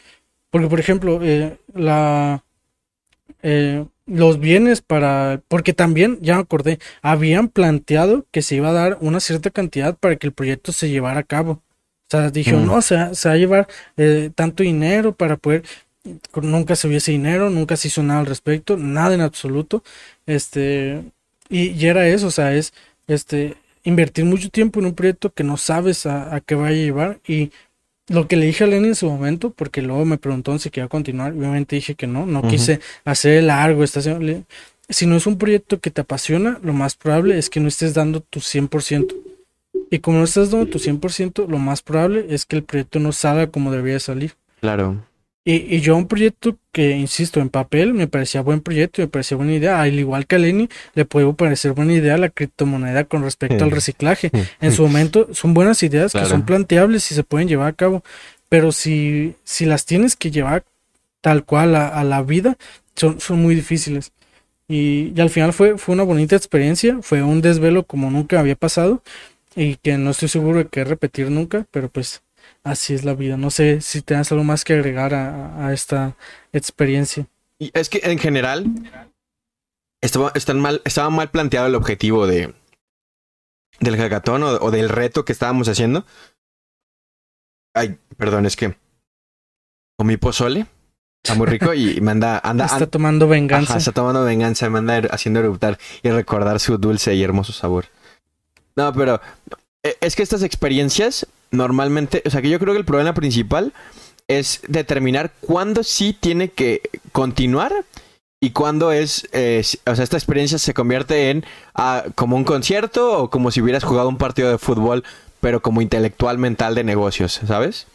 Porque, por ejemplo, eh, la, eh, los bienes para... Porque también, ya me acordé, habían planteado que se iba a dar una cierta cantidad para que el proyecto se llevara a cabo. O sea, dijeron, no, se, va- se va a llevar eh, tanto dinero para poder... Nunca se vio ese dinero, nunca se hizo nada al respecto, nada en absoluto. Este, y, y era eso, o sea, es este, invertir mucho tiempo en un proyecto que no sabes a, a qué vaya a llevar. Y lo que le dije a Lenny en su momento, porque luego me preguntó si quería continuar, obviamente dije que no, no quise hacer largo. Esta, si no es un proyecto que te apasiona, lo más probable es que no estés dando tu 100%. Y como no estás dando tu 100%, lo más probable es que el proyecto no salga como debería salir. Claro. Y, y yo un proyecto que, insisto, en papel me parecía buen proyecto, me parecía buena idea. Al igual que a Lenny, le puede parecer buena idea la criptomoneda con respecto al reciclaje. En su momento son buenas ideas que son planteables y se pueden llevar a cabo. Pero si, si las tienes que llevar tal cual a, a la vida, son, son muy difíciles. Y, y al final fue, fue una bonita experiencia, fue un desvelo como nunca había pasado y que no estoy seguro de que repetir nunca, pero pues así es la vida. No sé si tienes algo más que agregar a, a esta experiencia. Y es que en general estaba, están mal, estaba mal planteado el objetivo de del hackathon o, o del reto que estábamos haciendo. Ay, perdón, es que comí pozole. Está muy rico y me anda, Está tomando venganza. Ajá, está tomando venganza, me anda haciendo eruptar y recordar su dulce y hermoso sabor. No, pero eh, es que estas experiencias normalmente, o sea, que yo creo que el problema principal es determinar cuándo sí tiene que continuar y cuándo es, eh, o sea, esta experiencia se convierte en ah, como un concierto o como si hubieras jugado un partido de fútbol, pero como intelectual mental de negocios, ¿sabes?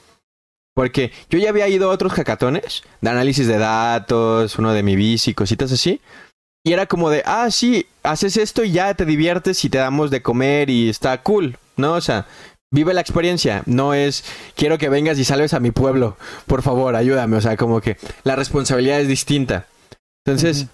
Porque yo ya había ido a otros hackatones de análisis de datos, uno de mi bici, cositas así. Y era como de, ah, sí, haces esto y ya te diviertes y te damos de comer y está cool, ¿no? O sea, vive la experiencia. No es, quiero que vengas y salves a mi pueblo, por favor, ayúdame. O sea, como que la responsabilidad es distinta. Entonces,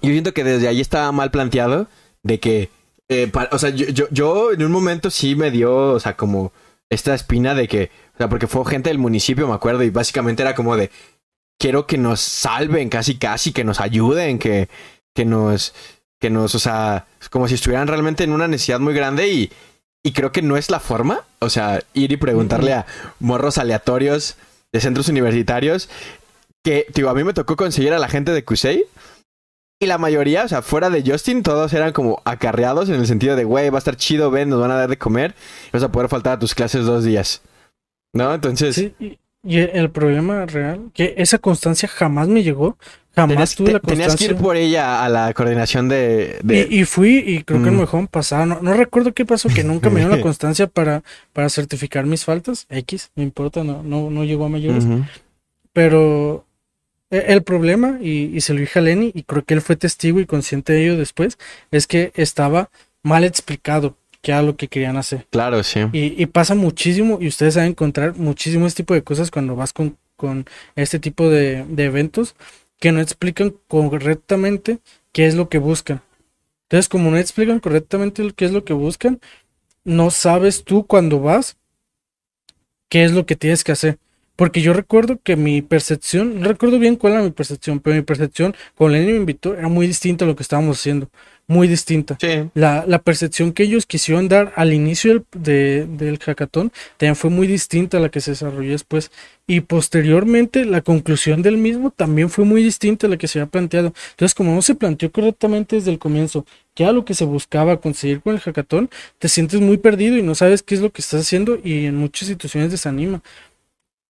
yo siento que desde ahí estaba mal planteado de que, eh, pa- o sea, yo, yo, yo en un momento sí me dio, o sea, como esta espina de que, o sea, porque fue gente del municipio, me acuerdo, y básicamente era como de, quiero que nos salven, casi, casi, que nos ayuden, que, que nos, que nos, o sea, como si estuvieran realmente en una necesidad muy grande y, y creo que no es la forma, o sea, ir y preguntarle a morros aleatorios de centros universitarios que, digo, a mí me tocó conseguir a la gente de Cusey y la mayoría, o sea, fuera de Justin, todos eran como acarreados en el sentido de, güey, va a estar chido, ven, nos van a dar de comer y vas a poder faltar a tus clases dos días. ¿No? Entonces, Sí, y, y el problema real, que esa constancia jamás me llegó, jamás tenías, tuve la te- tenías que constancia. ir por ella a la coordinación de... de- Y, y fui y creo que Mm. me dejaron pasar. No, no recuerdo qué pasó, que nunca me dieron la constancia para, para certificar mis faltas. X, no importa, no, no, no llegó a mayores. Ujú. Pero e- el problema, y, y se lo dije a Lenny, y creo que él fue testigo y consciente de ello después, es que estaba mal explicado qué era lo que querían hacer. Claro, sí. Y, y pasa muchísimo, y ustedes saben encontrar muchísimo este tipo de cosas cuando vas con, con este tipo de, de eventos que no explican correctamente qué es lo que buscan. Entonces, como no explican correctamente qué es lo que buscan, no sabes tú cuando vas qué es lo que tienes que hacer. Porque yo recuerdo que mi percepción, no recuerdo bien cuál era mi percepción, pero mi percepción, cuando Lenny me invitó, era muy distinta a lo que estábamos haciendo. Muy distinta. Sí. La, la percepción que ellos quisieron dar al inicio del, de- del hackathon también fue muy distinta a la que se desarrolló después. Y posteriormente la conclusión del mismo también fue muy distinta a la que se había planteado. Entonces, como no se planteó correctamente desde el comienzo, que era lo que se buscaba conseguir con el hackathon, te sientes muy perdido y no sabes qué es lo que estás haciendo y en muchas situaciones desanima.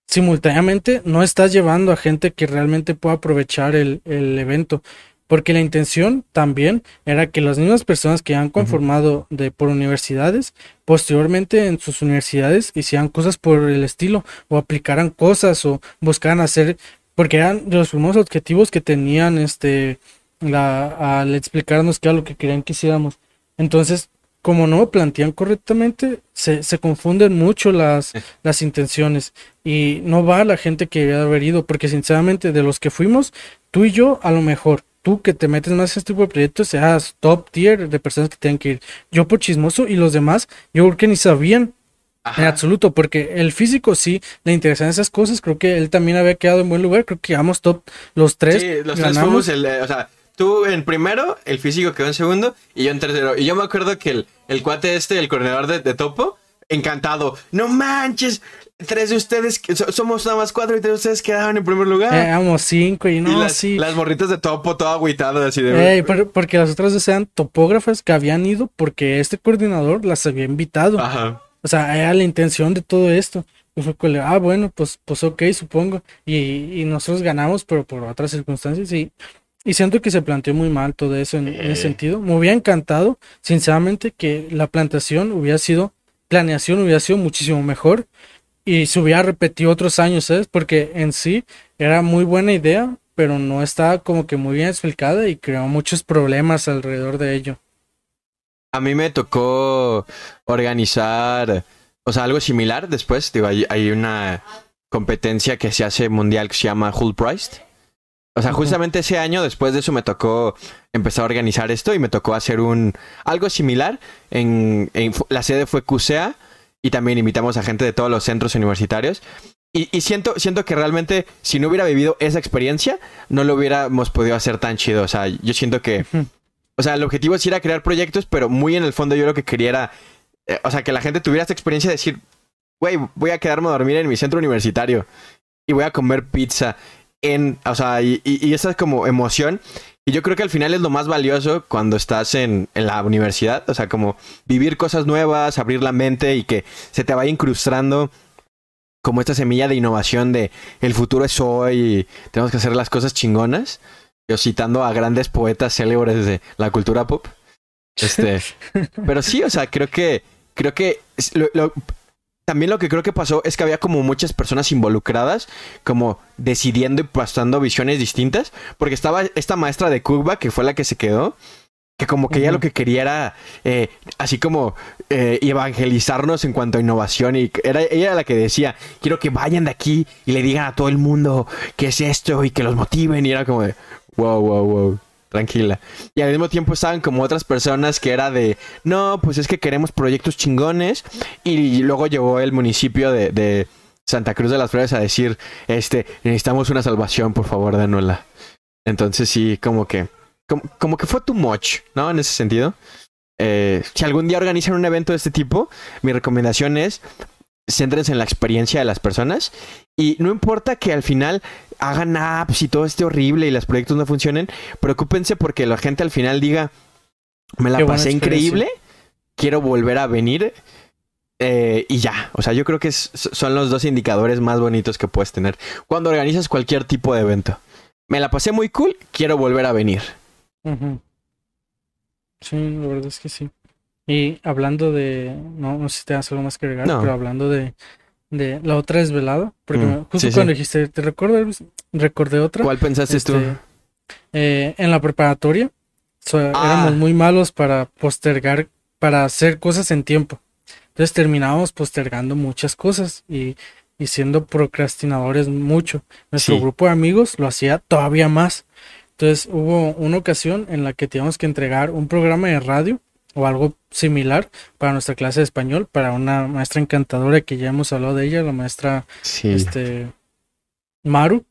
Simultáneamente no estás llevando a gente que realmente pueda aprovechar el, el evento. Porque la intención también era que las mismas personas que han conformado de, por universidades, posteriormente en sus universidades hicieran cosas por el estilo, o aplicaran cosas, o buscaran hacer, porque eran de los primeros objetivos que tenían este la, al explicarnos qué era lo que querían que hiciéramos. Entonces, como no lo plantean correctamente, se, se confunden mucho las, las intenciones y no va la gente que debe haber ido, porque sinceramente de los que fuimos, tú y yo a lo mejor, tú que te metes más en este tipo de proyectos seas top tier de personas que tienen que ir. Yo por chismoso y los demás, yo creo que ni sabían en absoluto, porque el físico sí le interesan esas cosas. Creo que él también había quedado en buen lugar. Creo que quedamos top los tres. Sí, los tres fuimos el, o sea, tú en primero, el físico quedó en segundo y yo en tercero. Y yo me acuerdo que el, el cuate este, el coordinador de, Topo, encantado. No manches, tres de ustedes, somos nada más cuatro y tres de ustedes quedaron en primer lugar. Éramos cinco y no, las, sí. Las morritas de topo, todo agüitado así de... porque las otras sean topógrafas que habían ido porque este coordinador las había invitado. Ajá. O sea, era la intención de todo esto. Y fue ah, bueno, pues, pues ok, supongo. Y, y nosotros ganamos, pero por otras circunstancias. Y, y siento que se planteó muy mal todo eso en, ese eh. sentido. Me hubiera encantado, sinceramente, que la plantación hubiera sido, planeación hubiera sido muchísimo mejor y se hubiera repetido otros años, ¿sabes? Porque en sí era muy buena idea, pero no estaba como que muy bien explicada y creó muchos problemas alrededor de ello. A mí me tocó organizar, o sea, algo similar después. Digo, hay, una competencia que se hace mundial que se llama Hull Price. O sea, justamente ese año, después de eso, me tocó empezar a organizar esto y me tocó hacer un algo similar. En, la sede fue CUSEA y también invitamos a gente de todos los centros universitarios. Y, y, siento, siento que realmente si no hubiera vivido esa experiencia, no lo hubiéramos podido hacer tan chido. O sea, yo siento que o sea, el objetivo es ir a crear proyectos, pero muy en el fondo yo lo que quería era, eh, o sea, que la gente tuviera esta experiencia de decir, güey, voy a quedarme a dormir en mi centro universitario y voy a comer pizza en, o sea, y, esa es como emoción. Y yo creo que al final es lo más valioso cuando estás en, en, la universidad, o sea, como vivir cosas nuevas, abrir la mente y que se te vaya incrustando como esta semilla de innovación de el futuro es hoy y tenemos que hacer las cosas chingonas yo citando a grandes poetas célebres de la cultura pop. Este, pero sí, o sea, creo que, creo que también lo que creo que pasó es que había como muchas personas involucradas, como decidiendo y pasando visiones distintas, porque estaba esta maestra de Cuba que fue la que se quedó, que como que ella lo que quería era eh, así como eh, evangelizarnos en cuanto a innovación y era ella la que decía quiero que vayan de aquí y le digan a todo el mundo qué es esto y que los motiven y era como de wow, wow, wow. Tranquila. Y al mismo tiempo estaban como otras personas que era de, no, pues es que queremos proyectos chingones. Y luego llegó el municipio de, Santa Cruz de las Flores a decir, este, necesitamos una salvación, por favor, dénosla. Entonces sí, como que, como, que fue too much, ¿no? En ese sentido. Eh, si algún día organizan un evento de este tipo, mi recomendación es céntrense en la experiencia de las personas y no importa que al final hagan apps y todo esté horrible y los proyectos no funcionen, preocúpense porque la gente al final diga, me la pasé increíble, quiero volver a venir eh, y ya. O sea, yo creo que son los dos indicadores más bonitos que puedes tener cuando organizas cualquier tipo de evento. Me la pasé muy cool, quiero volver a venir. Sí, la verdad es que sí. Y hablando de, no, no sé si te das algo más que agregar, pero hablando de, de la otra desvelada, porque mm, justo cuando dijiste, ¿te recuerdas? Recordé otra. ¿Cuál pensaste tú? Este, eh, en la preparatoria ah. éramos muy malos para postergar, para hacer cosas en tiempo. Entonces terminábamos postergando muchas cosas y, y siendo procrastinadores mucho. Nuestro grupo de amigos lo hacía todavía más. Entonces hubo una ocasión en la que teníamos que entregar un programa de radio o algo similar para nuestra clase de español, para una maestra encantadora que ya hemos hablado de ella, la maestra este, Maru.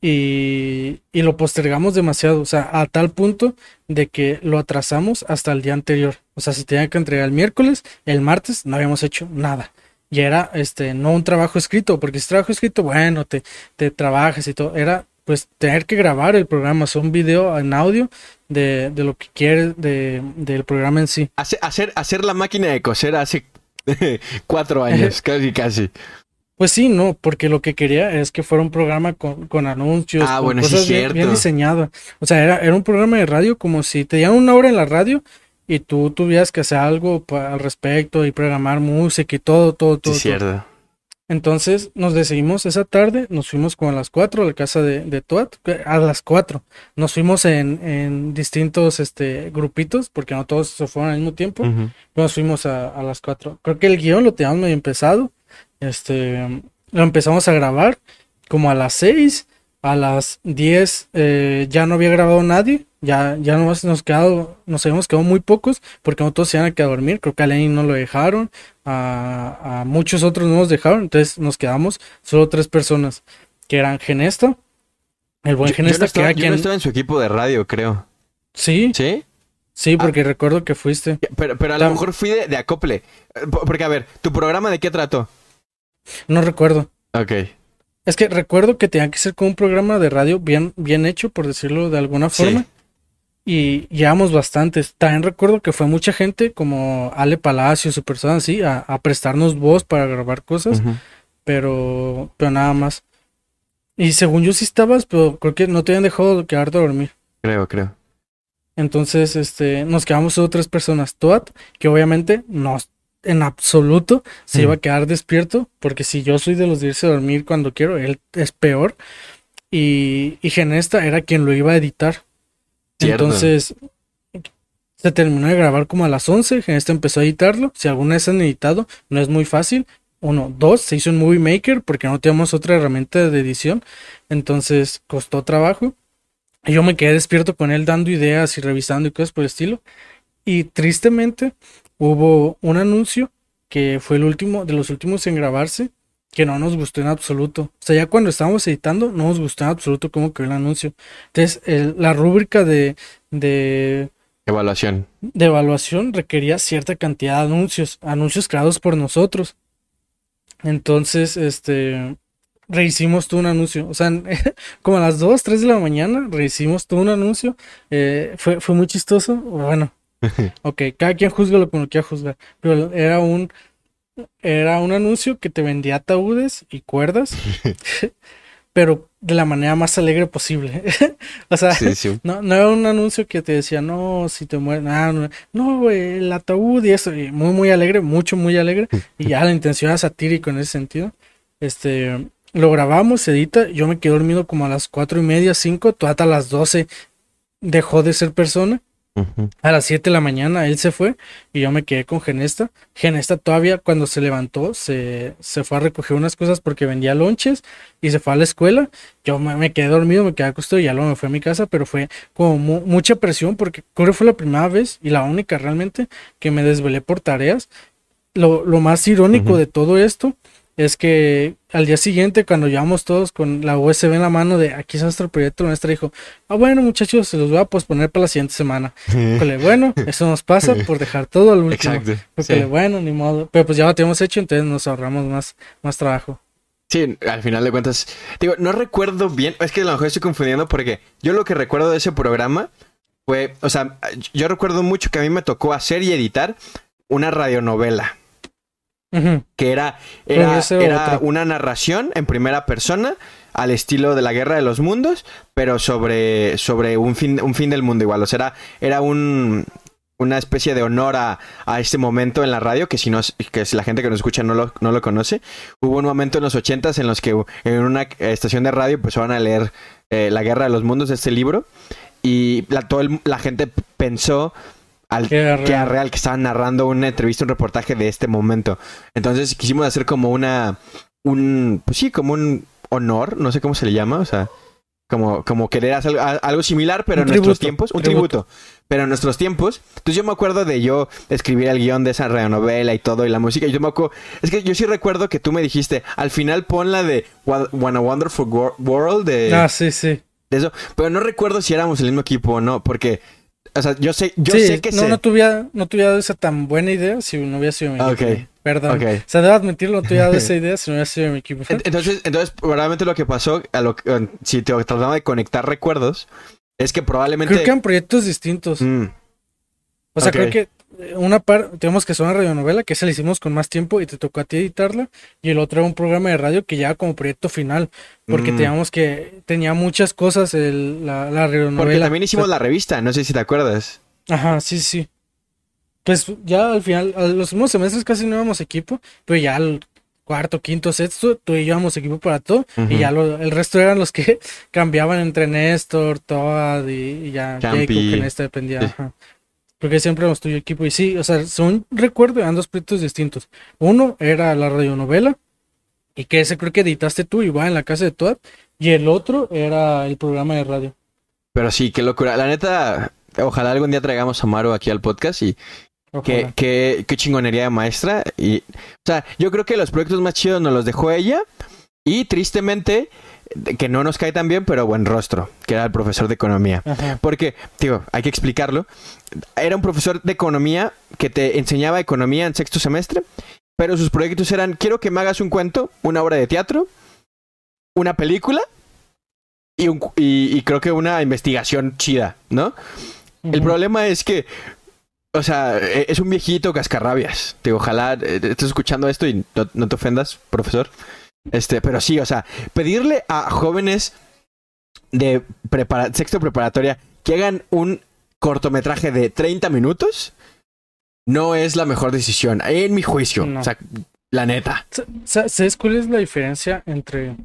Y, y, lo postergamos demasiado, o sea, a tal punto de que lo atrasamos hasta el día anterior. O sea, si tenía que entregar el miércoles, el martes no habíamos hecho nada. Y era este, no un trabajo escrito, porque si trabajo escrito, bueno, te, te trabajas y todo. Era pues tener que grabar el programa, son video en audio de, de lo que quieres de, del programa en sí. Hacer, hacer, hacer la máquina de coser hace cuatro años, casi casi. Pues sí, no, porque lo que quería es que fuera un programa con, con anuncios, ah, con cosas bien, bien, diseñado. O sea, era, era un programa de radio como si te dieran una hora en la radio y tú tuvieras que hacer algo al respecto y programar música y todo, todo, todo. Sí, cierto. Entonces nos decidimos esa tarde, nos fuimos como a las 4 a la casa de, de Tuat, a las 4. Nos fuimos en, en, distintos este, grupitos, porque no todos se fueron al mismo tiempo. Nos fuimos a, a, las 4. Creo que el guion lo teníamos medio empezado. Este, lo empezamos a grabar como a las 6 A las 10 eh, ya no había grabado nadie, ya, ya nomás nos, quedado, nos habíamos quedado muy pocos porque no todos se iban a quedar a dormir. Creo que a Lenin no lo dejaron, a, a muchos otros no nos dejaron, entonces nos quedamos solo tres personas, que eran Genesta, el buen Yo- yo Genesta, no estaba, que era yo quien... no estaba en su equipo de radio, creo. Sí, ¿Sí? sí, porque recuerdo que fuiste. Pero, pero a lo mejor fui de, de acople. Eh, po- Porque, a ver, ¿tu programa de qué trató? No recuerdo. Ok. Es que recuerdo que tenía que ser como un programa de radio bien, bien hecho, por decirlo de alguna Sí. forma. Y llevamos bastantes. También recuerdo que fue mucha gente, como Ale Palacios o personas así, a, a prestarnos voz para grabar cosas, pero, pero nada más. Y según yo sí estabas, pero creo que no te habían dejado quedarte a dormir. Creo, creo. Entonces, este, nos quedamos solo tres personas. Toat, que obviamente no, en absoluto se iba a Mm. quedar despierto, porque si yo soy de los de irse a dormir cuando quiero, él es peor. Y, y Genesta era quien lo iba a editar. Cierto. Entonces, se terminó de grabar como a las 11. Genesta empezó a editarlo. Si alguna vez han editado, no es muy fácil. Uno, dos, se hizo en Movie Maker porque no teníamos otra herramienta de edición. Entonces, costó trabajo. Y yo me quedé despierto con él dando ideas y revisando y cosas por el estilo. Y tristemente hubo un anuncio que fue el último, de los últimos en grabarse, que no nos gustó en absoluto. O sea, ya cuando estábamos editando, no nos gustó en absoluto cómo quedó el anuncio. Entonces, el- la rúbrica de, de, Evaluación. de evaluación requería cierta cantidad de anuncios, anuncios creados por nosotros. Entonces, este, rehicimos todo un anuncio. O sea, como a las 2, 3 de la mañana, rehicimos todo un anuncio. Eh, fue, fue muy chistoso. Bueno, ok, cada quien juzga lo que lo quiera juzgar. Pero era un, era un anuncio que te vendía ataúdes y cuerdas, pero de la manera más alegre posible. o sea, Sí, sí. no, no era un anuncio que te decía, no, si te mueres, ah, no, no, güey, el ataúd y eso, y muy, muy alegre, mucho, muy alegre, y ya la intención era satírico en ese sentido. Este, lo grabamos, se edita, yo me quedé dormido como a las cuatro y media, cinco, hasta las doce dejó de ser persona. A las 7 de la mañana él se fue y yo me quedé con Genesta. Genesta todavía cuando se levantó se, se fue a recoger unas cosas porque vendía lonches y se fue a la escuela. Yo me, me quedé dormido, me quedé acostado y ya luego me fui a mi casa, pero fue como mu- mucha presión porque creo que fue la primera vez y la única realmente que me desvelé por tareas. Lo, lo más irónico de todo esto es que al día siguiente, cuando llevamos todos con la USB en la mano de aquí está nuestro proyecto, la maestra dijo, ah bueno muchachos, se los voy a posponer para la siguiente semana. Híjole, bueno, eso nos pasa por dejar todo al último. Exacto. Híjole, Sí. bueno, ni modo. Pero pues ya lo tenemos hecho, entonces nos ahorramos más, más trabajo. Sí, al final de cuentas, digo, no recuerdo bien, es que a lo mejor estoy confundiendo porque yo lo que recuerdo de ese programa fue, o sea, yo recuerdo mucho que a mí me tocó hacer y editar una radionovela, Que era, era, era una narración en primera persona al estilo de la Guerra de los Mundos, pero sobre, sobre un, fin, un fin del mundo igual, o sea, era, era un, una especie de honor a, a este momento en la radio, que si, no, que si la gente que nos escucha no lo, no lo conoce, hubo un momento en los ochentas en los que en una estación de radio empezaron a leer eh, La Guerra de los Mundos, este libro, y la, todo el- la gente pensó al, Que real. real, que estaban narrando una entrevista, un reportaje de este momento. Entonces quisimos hacer como una, un, pues sí, como un honor, no sé cómo se le llama, o sea, como, como querer hacer algo, algo similar, pero Un en nuestros tributo, tiempos, un tributo. tributo. pero en nuestros tiempos. Entonces yo me acuerdo de yo escribir el guion de esa radionovela y todo, y la música, y yo me acuerdo, es que yo sí recuerdo que tú me dijiste, al final pon la de Wa- Wanna Wonderful Wor- World de, Ah, sí, sí. de eso, pero no recuerdo si éramos el mismo equipo o no, porque, o sea, yo sé, yo Sí, sé que no, no tuviera, no tuviera dado esa tan buena idea si no hubiera sido mi equipo. Perdón. Ok. O sea, debo admitirlo, no tuviera dado esa idea si no hubiera sido mi equipo. Ent- Entonces, entonces, probablemente lo que pasó, a lo que- si te trataba de conectar recuerdos, es que probablemente... Creo que eran proyectos distintos. Mm, O sea, creo que una parte, tenemos que hacer una radionovela, que esa la hicimos con más tiempo y te tocó a ti editarla, y el otro era un programa de radio que ya como proyecto final, porque Mm. teníamos que, tenía muchas cosas el, la, la radionovela. porque también hicimos O sea, la revista, no sé si te acuerdas. Ajá, sí, sí. Pues ya al final, a los últimos semestres casi no íbamos equipo, pero ya al cuarto, quinto, sexto, tú y yo íbamos equipo para todo, y ya lo- el resto eran los que cambiaban entre Néstor, Toad y, y ya. Jacob, que en este dependía. Sí. Ajá. Porque siempre éramos tuyo equipo. Y sí, o sea, según recuerdo, eran dos proyectos distintos. Uno era la radionovela, y que ese creo que editaste tú igual en la casa de Toad, Y el otro era el programa de radio. Pero sí, qué locura. La neta, ojalá algún día traigamos a Maru aquí al podcast y qué, qué, qué chingonería de maestra. Y, o sea, yo creo que los proyectos más chidos nos los dejó ella y tristemente que no nos cae tan bien, pero buen rostro, que era el profesor de economía. Porque, digo, hay que explicarlo. Era un profesor de economía que te enseñaba economía en sexto semestre, pero sus proyectos eran, quiero que me hagas un cuento, una obra de teatro, una película y, un, y, creo que una investigación chida, ¿no? El problema es que, o sea, e, es un viejito cascarrabias. Digo, ojalá eh, estés escuchando esto y no te ofendas, profesor. Este, pero sí, o sea, pedirle a jóvenes de sexto preparatoria que hagan un cortometraje de 30 minutos no es la mejor decisión, en mi juicio. O sea, la neta. ¿Sabes cuál es la diferencia entre...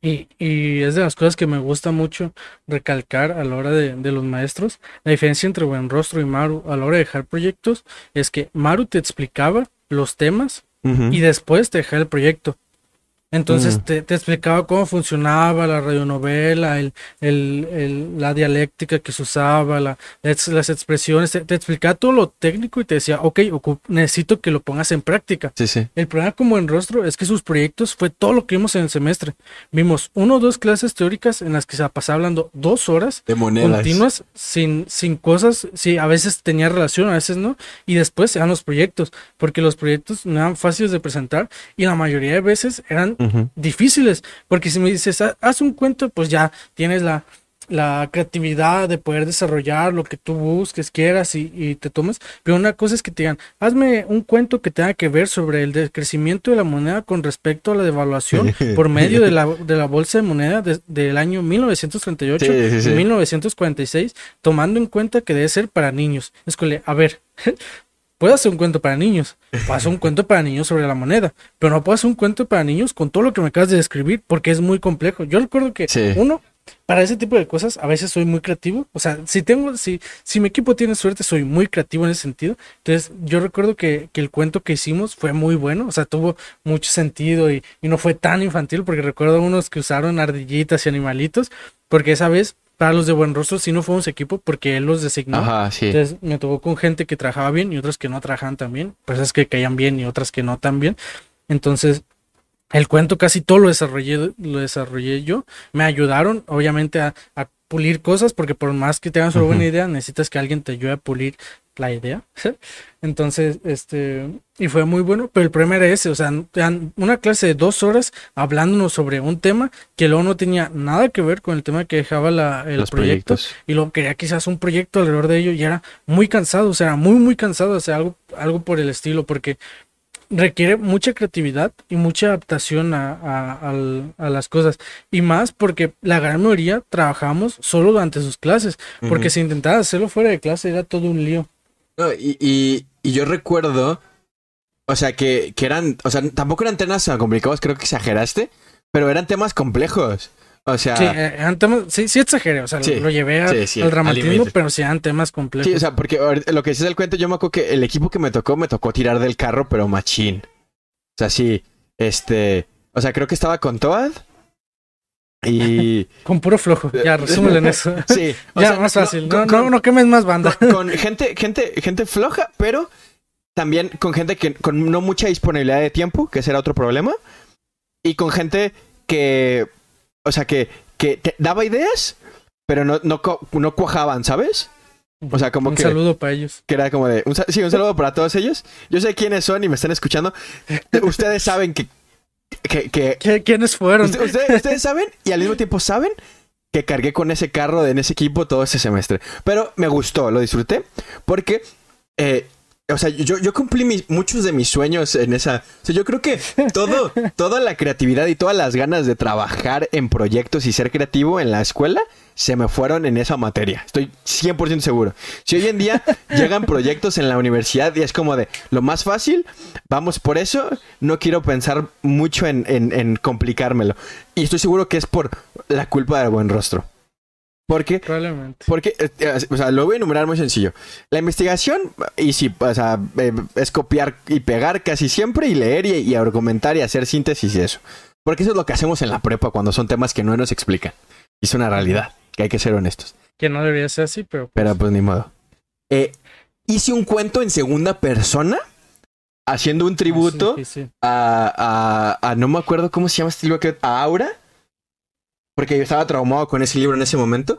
Y, y, es de las cosas que me gusta mucho recalcar a la hora de, de los maestros. La diferencia entre Buenrostro y Maru a la hora de dejar proyectos es que Maru te explicaba los temas y después te dejaba el proyecto. Entonces mm. te, te, explicaba cómo funcionaba la radionovela, el, el, el, la dialéctica que se usaba, la, las expresiones, te, explicaba todo lo técnico y te decía, ok, necesito que lo pongas en práctica. Sí, sí. El problema como en rostro es que sus proyectos fue todo lo que vimos en el semestre. Vimos uno o dos clases teóricas en las que se pasaba hablando dos horas de monedas. continuas sin, sin cosas, sí, a veces tenía relación, a veces no, y después eran los proyectos, porque los proyectos no eran fáciles de presentar y la mayoría de veces eran difíciles, porque si me dices, haz un cuento, pues ya tienes la, la creatividad de poder desarrollar lo que tú busques, quieras y, te tomes. Pero una cosa es que te digan, hazme un cuento que tenga que ver sobre el decrecimiento de la moneda con respecto a la devaluación por medio de la, de la bolsa de moneda del año 1938 y 1946, tomando en cuenta que debe ser para niños. Es que, a ver, Puedo hacer un cuento para niños, puedo hacer un cuento para niños sobre la moneda, pero no puedo hacer un cuento para niños con todo lo que me acabas de describir porque es muy complejo. Yo recuerdo que uno, para ese tipo de cosas, a veces soy muy creativo. O sea, si tengo, si, si mi equipo tiene suerte, soy muy creativo en ese sentido. Entonces, yo recuerdo que, que el cuento que hicimos fue muy bueno. O sea, tuvo mucho sentido y, y no fue tan infantil porque recuerdo unos que usaron ardillitas y animalitos. Porque esa vez para los de buen rostro sí no fuimos equipo porque él los designó. Ajá, sí. Entonces me tocó con gente que trabajaba bien y otras que no trabajaban tan bien. Personas que caían bien y otras que no tan bien. Entonces, el cuento casi todo lo desarrollé, lo desarrollé yo. Me ayudaron, obviamente, a, pulir cosas, porque por más que tengas una buena idea, necesitas que alguien te ayude a pulir la idea. Entonces, este, y fue muy bueno, pero el problema era ese, o sea, una clase de dos horas hablándonos sobre un tema que luego no tenía nada que ver con el tema que dejaba la, el proyecto, y luego quería quizás un proyecto alrededor de ello y era muy cansado, o sea, muy, muy cansado, o sea, algo, algo por el estilo, porque requiere mucha creatividad y mucha adaptación a, a, las cosas. Y más porque la gran mayoría trabajamos solo durante sus clases. Porque si intentaba hacerlo fuera de clase era todo un lío. No, y, y, y, yo recuerdo, o sea, que, que, eran, o sea, tampoco eran temas complicados, creo que exageraste, pero eran temas complejos. O sea, sí, eh, eran temas, sí, sí exageré, o sea, lo, llevé al dramatismo, pero sí eran temas complejos. Sí, o sea, porque lo que dices del cuento, yo me acuerdo que el equipo que me tocó, me tocó tirar del carro, pero machín. O sea, sí, este, o sea, creo que estaba con Toad. Y. Con puro flojo. Ya, resúmelo en eso. Sí. ya, más fácil. no, no, no, quemes más banda. Con, gente, gente, gente floja, pero también con gente que con no mucha disponibilidad de tiempo, que ese era otro problema. Y con gente que. O sea, que, que te daba ideas, pero no, no, no cuajaban, ¿sabes? O sea, como que. Un saludo para ellos. Que era como de. sí, un saludo para todos ellos. Yo sé quiénes son y me están escuchando. Ustedes saben que que, ¿Quiénes fueron? Ustedes, saben y al mismo tiempo saben que cargué con ese carro en ese equipo todo ese semestre. Pero me gustó, lo disfruté porque eh, o sea, yo, yo cumplí muchos de mis sueños en esa. O sea, yo creo que todo, toda la creatividad y todas las ganas de trabajar en proyectos y ser creativo en la escuela se me fueron en esa materia. Estoy 100% seguro. Si hoy en día llegan proyectos en la universidad y es como de lo más fácil, vamos por eso, no quiero pensar mucho en, en, en complicármelo. Y estoy seguro que es por la culpa del buen rostro. Porque, Probablemente. Porque, eh, eh, o sea, lo voy a enumerar muy sencillo. La investigación, y sí, o sea, eh, es copiar y pegar casi siempre y leer y, argumentar y hacer síntesis y eso. Porque eso es lo que hacemos en la prepa cuando son temas que no nos explican. Y es una realidad, que hay que ser honestos. Que no debería ser así, pero... Pero pues ni modo. Eh, hice un cuento en segunda persona, haciendo un tributo sí. a, a, a- no me acuerdo cómo se llama este libro, que- a Aura, porque yo estaba traumado con ese libro en ese momento.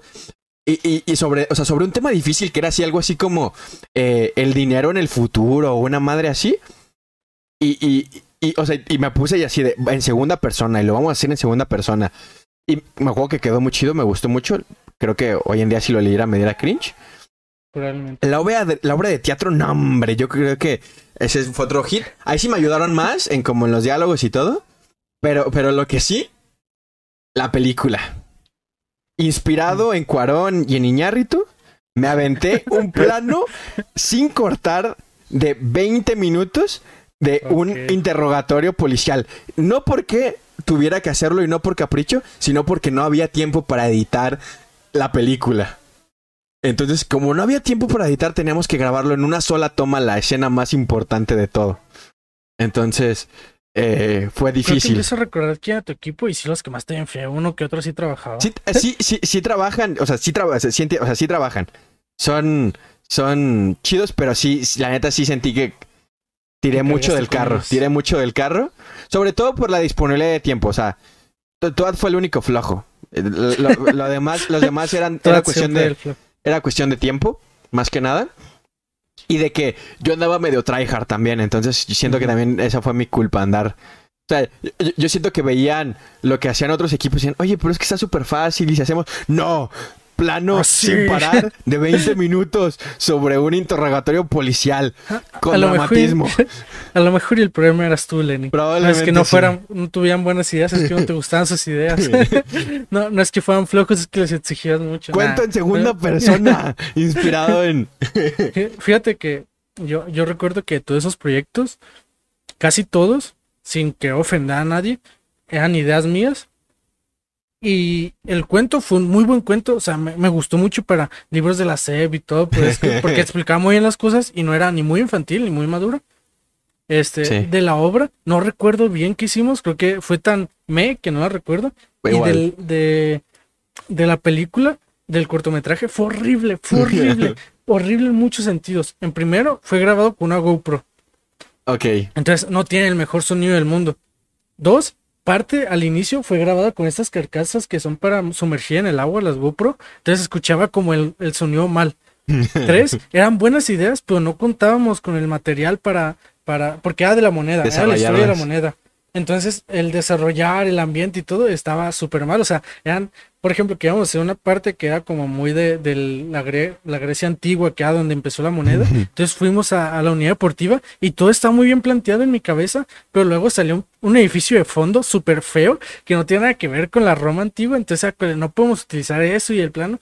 Y, y, y sobre, o sea, sobre un tema difícil que era así, algo así como eh, el dinero en el futuro o una madre así. Y, y, y, o sea, y me puse y así de, en segunda persona, y lo vamos a hacer en segunda persona. Y me acuerdo que quedó muy chido, me gustó mucho. Creo que hoy en día si lo leyera me diera cringe. Probablemente. La obra, de, la obra de teatro, no, hombre, yo creo que ese fue otro hit. Ahí sí me ayudaron más, en como en los diálogos y todo. Pero, pero lo que sí, la película. Inspirado en Cuarón y en Iñárritu, me aventé un plano sin cortar de 20 minutos de un interrogatorio policial. No porque tuviera que hacerlo y no por capricho, sino porque no había tiempo para editar la película. Entonces, como no había tiempo para editar, teníamos que grabarlo en una sola toma, la escena más importante de todo. Entonces, eh, fue que difícil. a recordar quién era tu equipo y sí los que más te feo, uno que otro sí trabajaba. Sí, eh, sí, sí, sí trabajan, o sea, sí, traba- sí enti- o sea, sí trabajan. Son, son chidos, pero sí, la neta sí sentí que tiré mucho del carro, tiré mucho del carro, sobre todo por la disponibilidad de tiempo, o sea, To- Toad fue el único flojo. Eh, Lo, demás, los demás eran, era cuestión de, era cuestión de tiempo, más que nada. Y de que yo andaba medio tryhard también, entonces yo siento que también esa fue mi culpa, andar. O sea, yo, yo siento que veían lo que hacían otros equipos y decían, oye, pero es que está súper fácil y si hacemos. ¡No! Plano Ah, sin parar de 20 minutos sobre un interrogatorio policial con a lo mejor- dramatismo. A lo mejor el problema eras tú, Lenny. No es que no sí. fueran, no tuvieran buenas ideas, es que no te gustaban sus ideas. no, no es que fueran flojos, es que les exigías mucho. Cuento Nah. en segunda Pero- persona, inspirado en. Fí- Fíjate que yo, yo recuerdo que todos esos proyectos, casi todos, sin que ofenda a nadie, eran ideas mías. Y el cuento fue un muy buen cuento, o sea, me, me gustó mucho para libros de la SEP y todo, pues, que- porque explicaba muy bien las cosas y no era ni muy infantil ni muy maduro. Este, Sí. de la obra, no recuerdo bien qué hicimos, creo que fue tan me que no la recuerdo. Fue y del, de, de la película, del cortometraje, fue horrible, fue horrible, horrible en muchos sentidos. En primero, fue grabado con una GoPro, Ok. entonces no tiene el mejor sonido del mundo. Dos, parte al inicio fue grabada con estas carcasas que son para sumergir en el agua, las GoPro, entonces escuchaba como el, el sonido mal. Tres, eran buenas ideas, pero no contábamos con el material para, para, porque era de la moneda, era la historia de la moneda. Entonces, el desarrollar el ambiente y todo estaba súper mal. O sea, eran, por ejemplo, que íbamos hacer una parte que era como muy de, de la, Gre- la Grecia antigua, que era donde empezó la moneda. Entonces fuimos a, a la unidad deportiva y todo estaba muy bien planteado en mi cabeza, pero luego salió un, un edificio de fondo súper feo que no tiene nada que ver con la Roma antigua. Entonces, no podemos utilizar eso y el plano.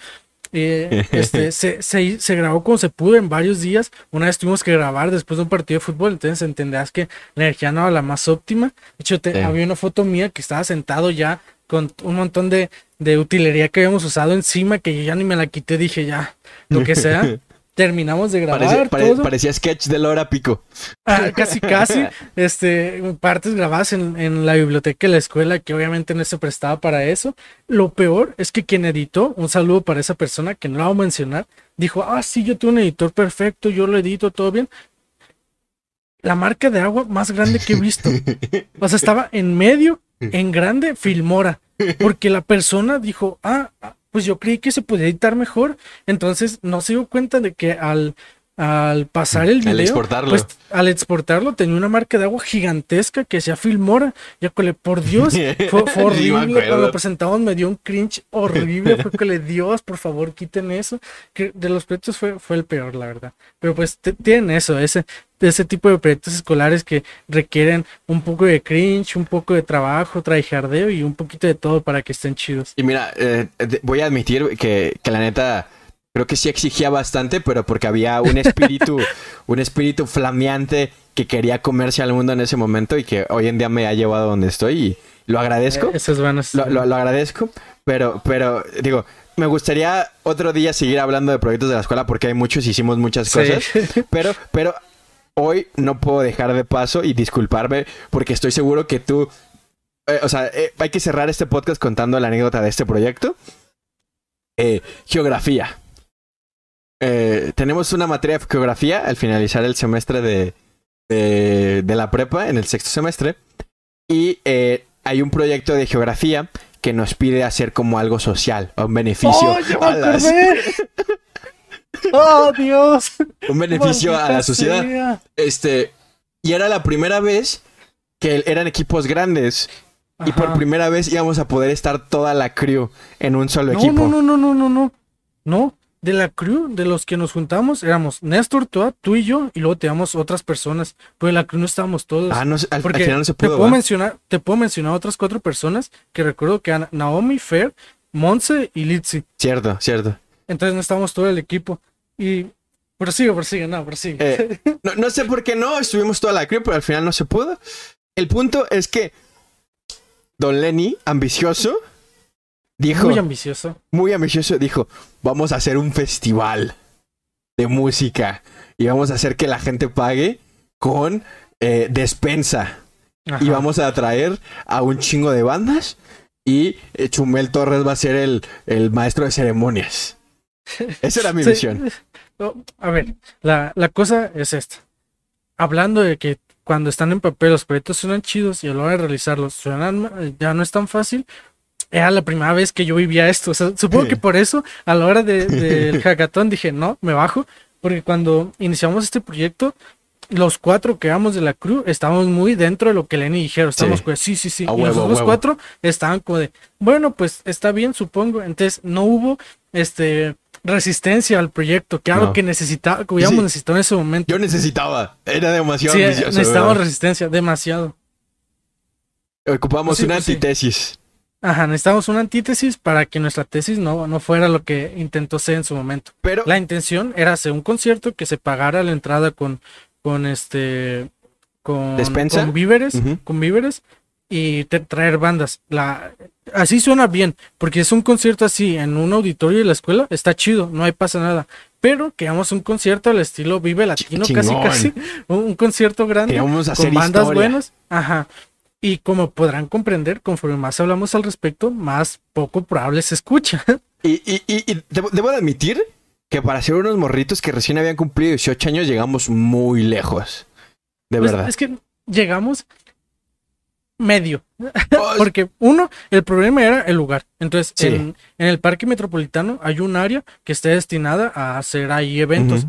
Eh, este, se, se, se grabó como se pudo en varios días. Una vez tuvimos que grabar después de un partido de fútbol, entonces entenderás que la energía no era la más óptima. De hecho, te- Sí. había una foto mía que estaba sentado ya con un montón de, de utilería que habíamos usado encima, que yo ya ni me la quité, dije ya, lo que sea. Terminamos de grabar pare- todo. parecía sketch de Lora Pico. Ah, casi, casi. Este, partes grabadas en, en la biblioteca de la escuela, que obviamente no se prestaba para eso. Lo peor es que quien editó, un saludo para esa persona que no la voy a mencionar, dijo: Ah, sí, yo tengo un editor perfecto, yo lo edito todo bien. La marca de agua más grande que he visto. O sea, estaba en medio, en grande, Filmora. Porque la persona dijo, ah, ah, pues yo creí que se podía editar mejor. Entonces no se dio cuenta de que al, al pasar el Al video, exportarlo. pues al exportarlo tenía una marca de agua gigantesca que decía Filmora. Ya que por Dios, fue, horrible. Cuando lo presentamos me dio un cringe horrible. Fue que le Dios, por favor, quiten eso. Que de los proyectos fue, fue el peor, la verdad. Pero pues te- tienen eso, ese, ese tipo de proyectos escolares que requieren un poco de cringe, un poco de trabajo, tryhardeo y un poquito de todo para que estén chidos. Y mira, eh, voy a admitir que, que la neta creo que sí exigía bastante, pero porque había un espíritu, un espíritu flameante que quería comerse al mundo en ese momento y que hoy en día me ha llevado a donde estoy y lo agradezco. Eh, Esas van a Lo, lo- lo agradezco, pero, pero digo, me gustaría otro día seguir hablando de proyectos de la escuela porque hay muchos, hicimos muchas Sí. cosas, pero, pero hoy no puedo dejar de paso y disculparme porque estoy seguro que tú eh, o sea, eh, hay que cerrar este podcast contando la anécdota de este proyecto. Eh, geografía. Eh, tenemos una materia de geografía al finalizar el semestre de, de, de la prepa, en el sexto semestre. Y eh, hay un proyecto de geografía que nos pide hacer como algo social, un beneficio ¡Oh, a las-! ¡Oh, Dios! un beneficio a la sociedad. sea. Este, y era la primera vez que eran equipos grandes y por primera vez íbamos a poder estar toda la crew en un solo No, equipo. no, no, no, no, no, no. No, de la crew, de los que nos juntamos, éramos Néstor, tú, tú y yo, y luego teníamos otras personas. Pero en la crew no estábamos todos. Ah, no, al, al Porque final no se te pudo. puedo ¿va? mencionar, te puedo mencionar otras cuatro personas que recuerdo que eran Naomi, Fer, Monse y Litzy. Cierto, cierto. Entonces no estábamos todo el equipo. Y prosigue, prosigue, no, prosigue. Eh, no, no sé por qué no, estuvimos toda la crew, pero al final no se pudo. El punto es que Don Lenny, ambicioso, dijo, Muy ambicioso. muy ambicioso, dijo, vamos a hacer un festival de música y vamos a hacer que la gente pague con eh, despensa. Ajá. Y vamos a traer a un chingo de bandas. Y eh, Chumel Torres va a ser el, el maestro de ceremonias. Esa era mi Sí. visión. No, A ver, la, la cosa es esta. Hablando de que cuando están en papel los proyectos suenan chidos y a la hora de realizarlos suenan, ya no es tan fácil. Era la primera vez que yo vivía esto. O sea, supongo que por eso a la hora de- del hackathon dije, no, me bajo. Porque cuando iniciamos este proyecto, los cuatro que éramos de la crew estábamos muy dentro de lo que Lenny dijeron. Estábamos Sí. como, sí, sí, sí. A y huevo, los otros huevo. cuatro estaban como de, bueno, pues está bien, supongo. Entonces no hubo este resistencia al proyecto, que era No. lo que necesitaba, que hubiéramos Sí. necesitado en ese momento. Yo necesitaba. Era demasiado Sí, ambicioso. ¿verdad? resistencia, demasiado. Ocupamos una pues antítesis. Ajá, necesitábamos una antítesis para que nuestra tesis no, no fuera lo que intentó ser en su momento. Pero La intención era hacer un concierto que se pagara la entrada con, con este, con, ¿Despensa? con víveres, con víveres y te- traer bandas. La, así suena bien, porque es un concierto así en un auditorio de la escuela, está chido, no hay pasa nada. Pero queríamos un concierto al estilo Vive Latino, casi chingón. casi, un, un concierto grande con bandas historia. buenas. Ajá. Y como podrán comprender, conforme más hablamos al respecto, más poco probable se escucha. Y, y, y, y debo, debo de admitir que para ser unos morritos que recién habían cumplido 18 años llegamos muy lejos. De Pues, verdad. es que llegamos medio. Oh, Porque uno, el problema era el lugar. Entonces, Sí. en, en el parque metropolitano hay un área que está destinada a hacer ahí eventos.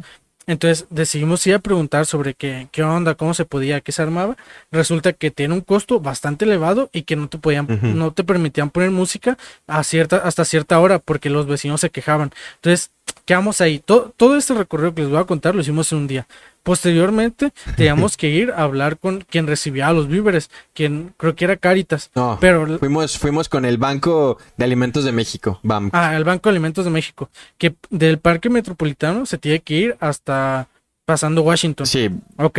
Entonces decidimos ir a preguntar sobre qué, qué onda, cómo se podía, qué se armaba. Resulta que tiene un costo bastante elevado y que no te podían, no te permitían poner música a cierta, hasta cierta hora porque los vecinos se quejaban. Entonces, quedamos ahí. To- todo este recorrido que les voy a contar lo hicimos en un día. Posteriormente, teníamos que ir a hablar con quien recibía los víveres, quien creo que era Caritas. No, Pero fuimos, fuimos con el Banco de Alimentos de México. BAM. Ah, el Banco de Alimentos de México, que del Parque Metropolitano se tiene que ir hasta pasando Washington. Sí, Ok.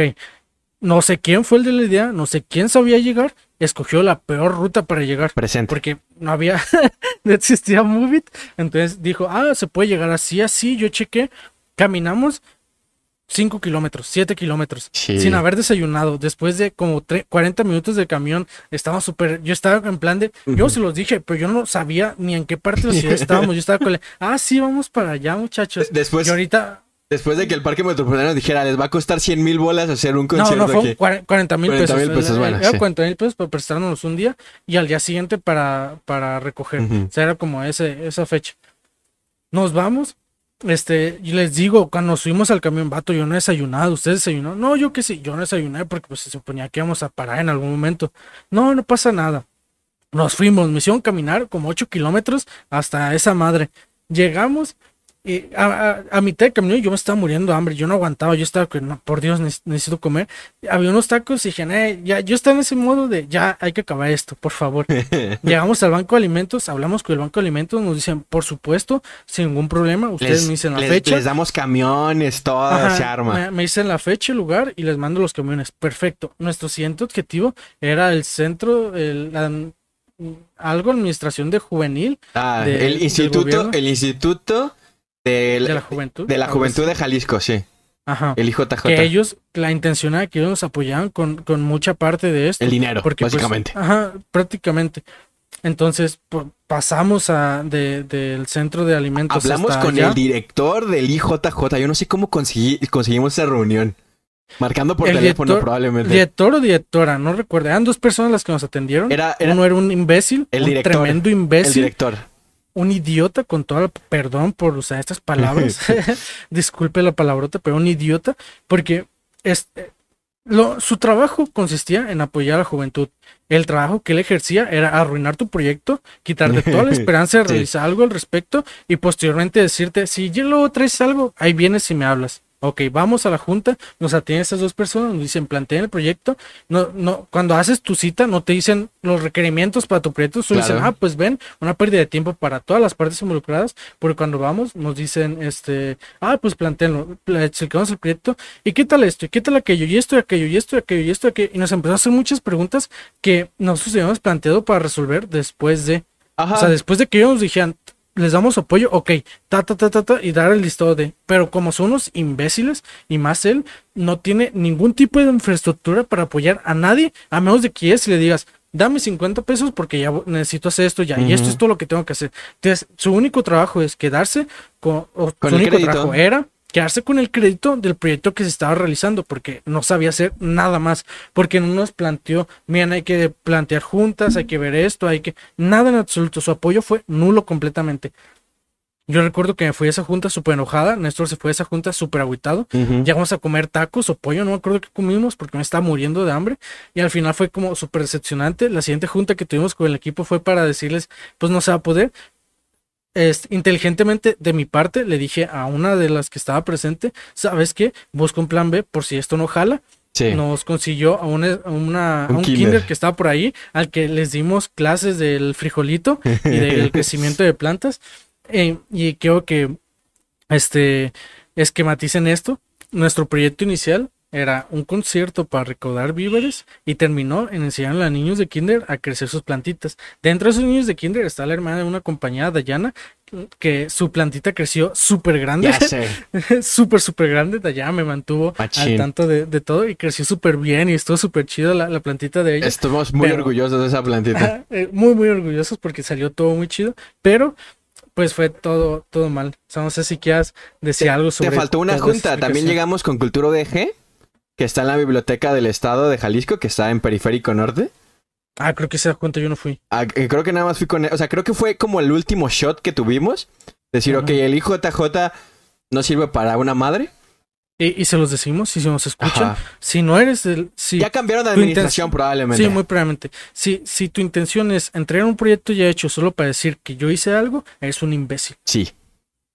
No sé quién fue el de la idea, no sé quién sabía llegar, escogió la peor ruta para llegar, presente. porque no había, no existía Movit, entonces dijo, ah, se puede llegar así, así, yo chequé, caminamos 5 kilómetros, 7 kilómetros, Sí. sin haber desayunado, después de como tre- 40 minutos de camión, estaba súper, yo estaba en plan de, yo se los dije, pero yo no sabía ni en qué parte de la ciudad estábamos, yo estaba con, la, ah, sí, vamos para allá, muchachos, Después, y ahorita, después de que el Parque Metropolitano dijera, les va a costar 100 mil bolas hacer un No, concierto no, fue aquí. 40 mil 40 pesos. mil pesos, Era- bueno, era sí. 40 mil pesos para prestárnoslos un día y al día siguiente para, para recoger. O sea, era como ese, esa fecha. Nos vamos. Este, y les digo, cuando subimos al camión, vato, yo no he desayunado, ¿ustedes desayunó? No, yo que sí, yo no desayuné porque pues se suponía que íbamos a parar en algún momento. No, no pasa nada. Nos fuimos, me hicieron caminar como 8 kilómetros hasta esa madre. Llegamos y a, a- a mitad de camino yo me estaba muriendo de hambre, yo no aguantaba, yo estaba que no, por Dios, neces- necesito comer. Había unos tacos y dije, "Eh, ya, yo estaba en ese modo de ya hay que acabar esto, por favor. Llegamos al banco de alimentos, hablamos con el banco de alimentos, nos dicen, por supuesto, sin ningún problema, ustedes Les, me dicen la les- fecha. les damos camiones, todo Ajá, se arma. Me, me dicen la fecha, el lugar y les mando los camiones. Perfecto. Nuestro siguiente objetivo era el centro, el, la- algo administración de juvenil Ah, de- el instituto, el instituto de la juventud. de la algo juventud así. de Jalisco, sí. Ajá. El IJJ. Que ellos, la intención era que ellos nos apoyaban con, con mucha parte de esto. El dinero, porque, pues, básicamente. ajá, prácticamente. Entonces pasamos a de- del centro de alimentos. Hablamos hasta con allá. el director del IJJ. Yo no sé cómo conseguí, conseguimos esa reunión. Marcando por El teléfono, director- probablemente. Director o directora, no recuerdo. Eran dos personas las que nos atendieron. Era, era Uno era un imbécil, El un director, tremendo el imbécil, director. Un idiota con todo el perdón por usar estas palabras. Disculpe la palabrota, pero un idiota, porque este, lo, su trabajo consistía en apoyar a la juventud. El trabajo que él ejercía era arruinar tu proyecto, quitarte toda la esperanza de Sí. realizar algo al respecto y posteriormente decirte, si ya luego traes algo, ahí vienes y me hablas. Ok, vamos a la junta, nos atienden estas dos personas, nos dicen, planteen el proyecto. No, no, cuando haces tu cita, no te dicen los requerimientos para tu proyecto, solo dicen, ah, pues ven, una pérdida de tiempo para todas las partes involucradas, porque cuando vamos nos dicen, este, ah, pues planteenlo, pla- explicamos el proyecto, y qué tal esto, y qué tal aquello, y esto, y aquello, y esto, y aquello, y esto, y aquello, y nos empezó a hacer muchas preguntas que nosotros habíamos planteado para resolver después de, Ajá. o sea, después de que ellos nos dijeran, les damos apoyo, ok, ta, ta, ta, ta, ta, y dar el listado de, pero como son unos imbéciles, y más él, no tiene ningún tipo de infraestructura para apoyar a nadie, a menos de que es y le digas, dame 50 pesos porque ya necesito hacer esto ya, y esto es todo lo que tengo que hacer. Entonces, su único trabajo es quedarse con, o Con su único crédito. trabajo era quedarse con el crédito del proyecto que se estaba realizando, porque no sabía hacer nada más, porque no nos planteó, miren, hay que plantear juntas, hay que ver esto, hay que... Nada en absoluto, su apoyo fue nulo completamente. Yo recuerdo que me fui a esa junta súper enojada, Néstor se fue a esa junta súper agüitado, Ujú. llegamos a comer tacos o pollo, no me acuerdo qué comimos porque me estaba muriendo de hambre y al final fue como súper decepcionante. La siguiente junta que tuvimos con el equipo fue para decirles, pues no se va a poder. Este, inteligentemente de mi parte le dije a una de las que estaba presente, ¿sabes qué? Busca un plan B por si esto no jala. Sí. Nos consiguió a, una, a, una- a Un un kinder. kinder. que estaba por ahí, al que les dimos clases del frijolito y del crecimiento de plantas. Eh, y quiero que este esquematicen esto. Nuestro proyecto inicial era un concierto para recaudar víveres y terminó en enseñarle a niños de kinder a crecer sus plantitas. Dentro de esos niños de kinder está la hermana de una compañera, Dayana, que su plantita creció súper grande. Ya sé. súper, súper grande. Dayana me mantuvo al tanto de, de todo y creció súper bien y estuvo súper chido la, la plantita de ella. Estamos muy Pero- orgullosos de esa plantita. Eh, muy, muy orgullosos porque salió todo muy chido, pero pues fue todo, todo mal. O sea, no sé si quieras decir algo sobre. Te faltó una junta. También llegamos con Cultura UDG, que está en la Biblioteca del Estado de Jalisco, que está en Periférico Norte. Ah, creo que esa junta yo no fui. Ah, eh, creo que nada más fui con él. O sea, creo que fue como el último shot que tuvimos. Decir, Ajá. ok, el IJJ no sirve para una madre. Y, y se los decimos, si se nos escuchan. Ajá. Si no eres del. Si, Ya cambiaron de administración probablemente. Sí, muy probablemente. Si, si tu intención es entregar un proyecto ya hecho solo para decir que yo hice algo, eres un imbécil. Sí.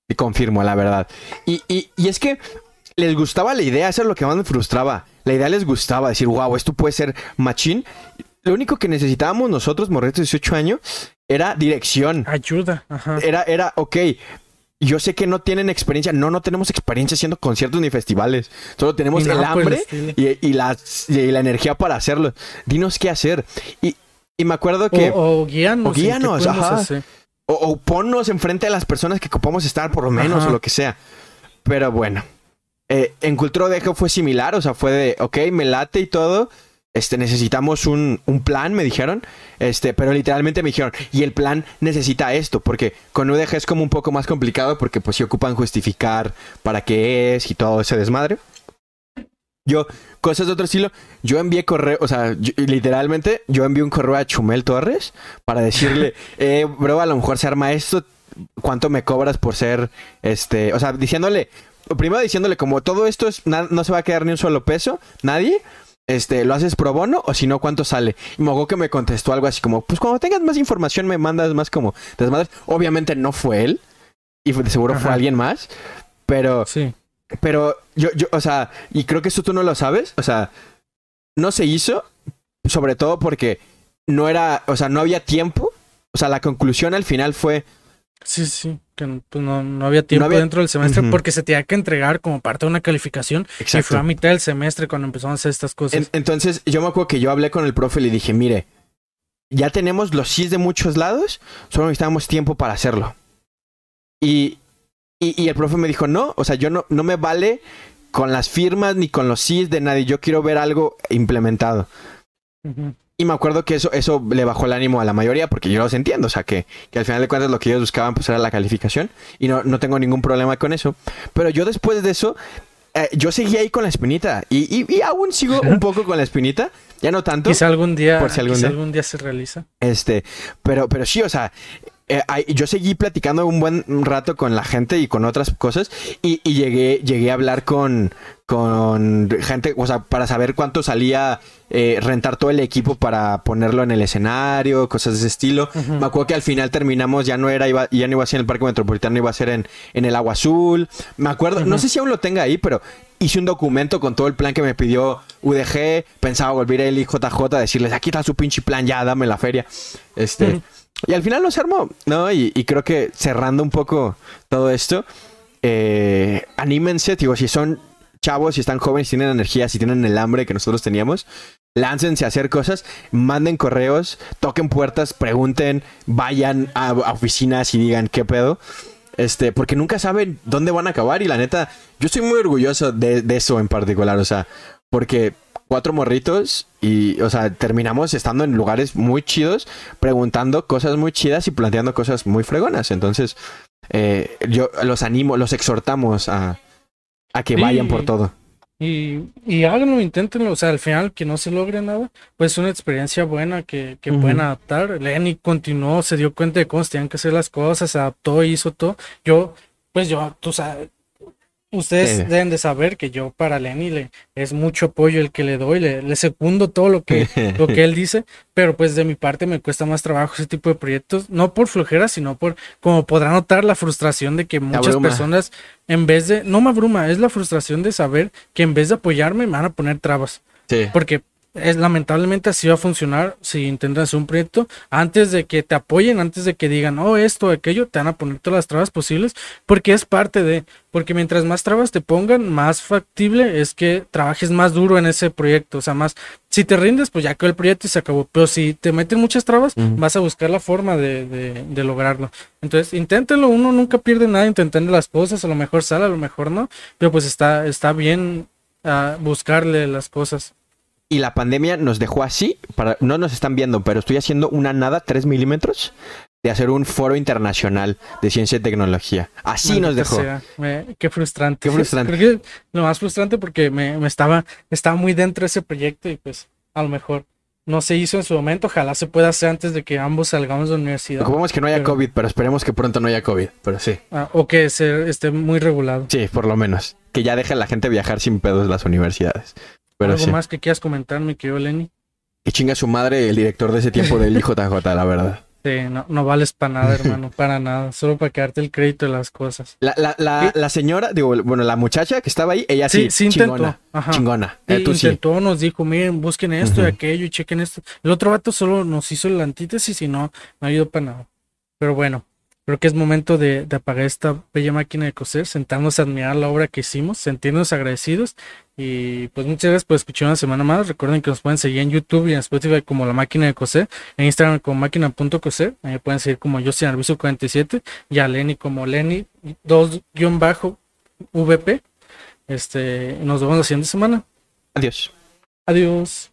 Y confirmo, la verdad. Y, y, y es que les gustaba la idea, eso es lo que más me frustraba. La idea les gustaba, decir, wow, esto puede ser machín. Lo único que necesitábamos nosotros, morretos de 18 años, era dirección. Ayuda. Ajá. Era, era, ok, yo sé que no tienen experiencia, no, no tenemos experiencia haciendo conciertos ni festivales. Solo tenemos el hambre y, y la, y la energía para hacerlo. Dinos qué hacer. Y, y me acuerdo que... O, o guíanos. o guíanos, ajá. O, o ponnos enfrente de las personas que ocupamos estar, por lo menos, Ajá. o lo que sea. Pero bueno, eh, en Cultura Dejo fue similar, o sea, fue de, ok, me late y todo. Este, necesitamos un, un plan, me dijeron. Este, pero literalmente me dijeron, y el plan necesita esto, porque con UDG es como un poco más complicado, porque pues si ocupan justificar para qué es y todo ese desmadre. Yo, cosas de otro estilo, yo envié correo, o sea, yo- literalmente, yo envié un correo a Chumel Torres para decirle, eh, bro, a lo mejor se arma esto, ¿cuánto me cobras por ser, este, o sea, diciéndole, primero diciéndole como todo esto es, no se va a quedar ni un solo peso, nadie, este, ¿lo haces pro bono o si no, cuánto sale? Y que me contestó algo así como, pues cuando tengas más información me mandas más como desmadres. Obviamente no fue él, y de seguro fue alguien más, pero Sí. pero yo, yo, o sea, y creo que esto tú no lo sabes, o sea, no se hizo, sobre todo porque no era, o sea, no había tiempo, o sea, la conclusión al final fue, Sí, sí, que pues, no, no había tiempo había- dentro del semestre porque se tenía que entregar como parte de una calificación y fue a mitad del semestre cuando empezamos a hacer estas cosas. En- entonces, yo me acuerdo que yo hablé con el profe y le dije, mire, ya tenemos los sís de muchos lados, solo necesitamos tiempo para hacerlo. Y, y, y el profe me dijo, no, o sea, yo no, no me vale con las firmas ni con los sís de nadie. Yo quiero ver algo implementado. Ujú. Y me acuerdo que eso, eso le bajó el ánimo a la mayoría, porque yo los entiendo. O sea, que, que al final de cuentas lo que ellos buscaban pues era la calificación. Y no, no tengo ningún problema con eso. Pero yo después de eso, eh, yo seguí ahí con la espinita. Y, y, y aún sigo un poco con la espinita. Ya no tanto. Quizá algún día, Por si algún día. algún día se realiza. Este, pero, pero sí, o sea, eh, yo seguí platicando un buen rato con la gente y con otras cosas y, y llegué, llegué a hablar con, con gente, o sea, para saber cuánto salía eh, rentar todo el equipo para ponerlo en el escenario, cosas de ese estilo. Me acuerdo que al final terminamos, ya no era, iba, ya no iba a ser en el Parque Metropolitano, iba a ser en, en el Agua Azul. Me acuerdo, no sé si aún lo tenga ahí, pero hice un documento con todo el plan que me pidió UDG. Pensaba volver a él y JJ a decirles, aquí está su pinche plan, ya, dame la feria. Este. Y al final no se armó, ¿no? Y, creo que cerrando un poco todo esto, eh, anímense, digo, si son chavos, si están jóvenes, si tienen energía, si tienen el hambre que nosotros teníamos, láncense a hacer cosas, manden correos, toquen puertas, pregunten, vayan a, a oficinas y digan qué pedo. Este, porque nunca saben dónde van a acabar y la neta, yo estoy muy orgulloso de, de eso en particular, o sea, porque cuatro morritos y, o sea, terminamos estando en lugares muy chidos, preguntando cosas muy chidas y planteando cosas muy fregonas. Entonces, eh, yo los animo, los exhortamos a, a que Sí. vayan por todo. Y, y háganlo, inténtenlo. O sea, al final que no se logre nada, pues es una experiencia buena que, que pueden adaptar. Lenny continuó, se dio cuenta de cómo se tenían que hacer las cosas, se adaptó, hizo todo. Yo, pues yo, tú sabes, ustedes Sí. deben de saber que yo para Lenny le, es mucho apoyo el que le doy, le, le secundo todo lo que, lo que él dice, pero pues de mi parte me cuesta más trabajo ese tipo de proyectos, no por flojera, sino por, como podrá notar, la frustración de que muchas personas, en vez de, no me abruma, es la frustración de saber que en vez de apoyarme me van a poner trabas, Sí. porque es lamentablemente así va a funcionar si intentas hacer un proyecto, antes de que te apoyen, antes de que digan, oh, esto, aquello, te van a poner todas las trabas posibles, porque es parte de, porque mientras más trabas te pongan, más factible es que trabajes más duro en ese proyecto, o sea, más, si te rindes, pues ya quedó el proyecto y se acabó, pero si te meten muchas trabas, vas a buscar la forma de, de, de lograrlo. Entonces, inténtenlo, uno nunca pierde nada intentando las cosas, a lo mejor sale, a lo mejor no, pero pues está, está bien ah, buscarle las cosas. Y la pandemia nos dejó así, para, no nos están viendo, pero estoy haciendo una nada 3 milímetros de hacer un foro internacional de ciencia y tecnología. Así nos dejó. sea, me- qué frustrante. Qué frustrante. Creo que lo más frustrante porque me, me estaba, estaba muy dentro de ese proyecto y pues a lo mejor no se hizo en su momento. Ojalá se pueda hacer antes de que ambos salgamos de la universidad. Ocupamos que no haya Pero- COVID, pero esperemos que pronto no haya COVID. Pero sí, Ah, o que se, esté muy regulado. sí, por lo menos. Que ya deje a la gente viajar sin pedos las universidades. Pero ¿Algo sí. más que quieras comentar, mi querido Lenny? Que chinga su madre el director de ese tiempo del IJJ, la verdad. Sí, no, no vales para nada, hermano, para nada. Solo para quedarte el crédito de las cosas. La, la, la, la señora, digo, bueno, la muchacha que estaba ahí, ella sí, Sí, sí intentó. chingona. Ajá. Chingona. Sí, Eh, tú sí. intentó, nos dijo, miren, busquen esto y Ujú. aquello y chequen esto. El otro vato solo nos hizo la antítesis y no, no ayudó para nada. Pero bueno, creo que es momento de, de apagar esta bella máquina de coser, sentarnos a admirar la obra que hicimos, sentirnos agradecidos. Y pues muchas gracias por escuchar una semana más. Recuerden que nos pueden seguir en YouTube y en Spotify como La Máquina de Coser, en Instagram como máquina.coser, ahí pueden seguir como yo Arbizu 47 y a Lenny como Lenny 2-VP. Este, nos vemos la siguiente semana. Adiós. Adiós.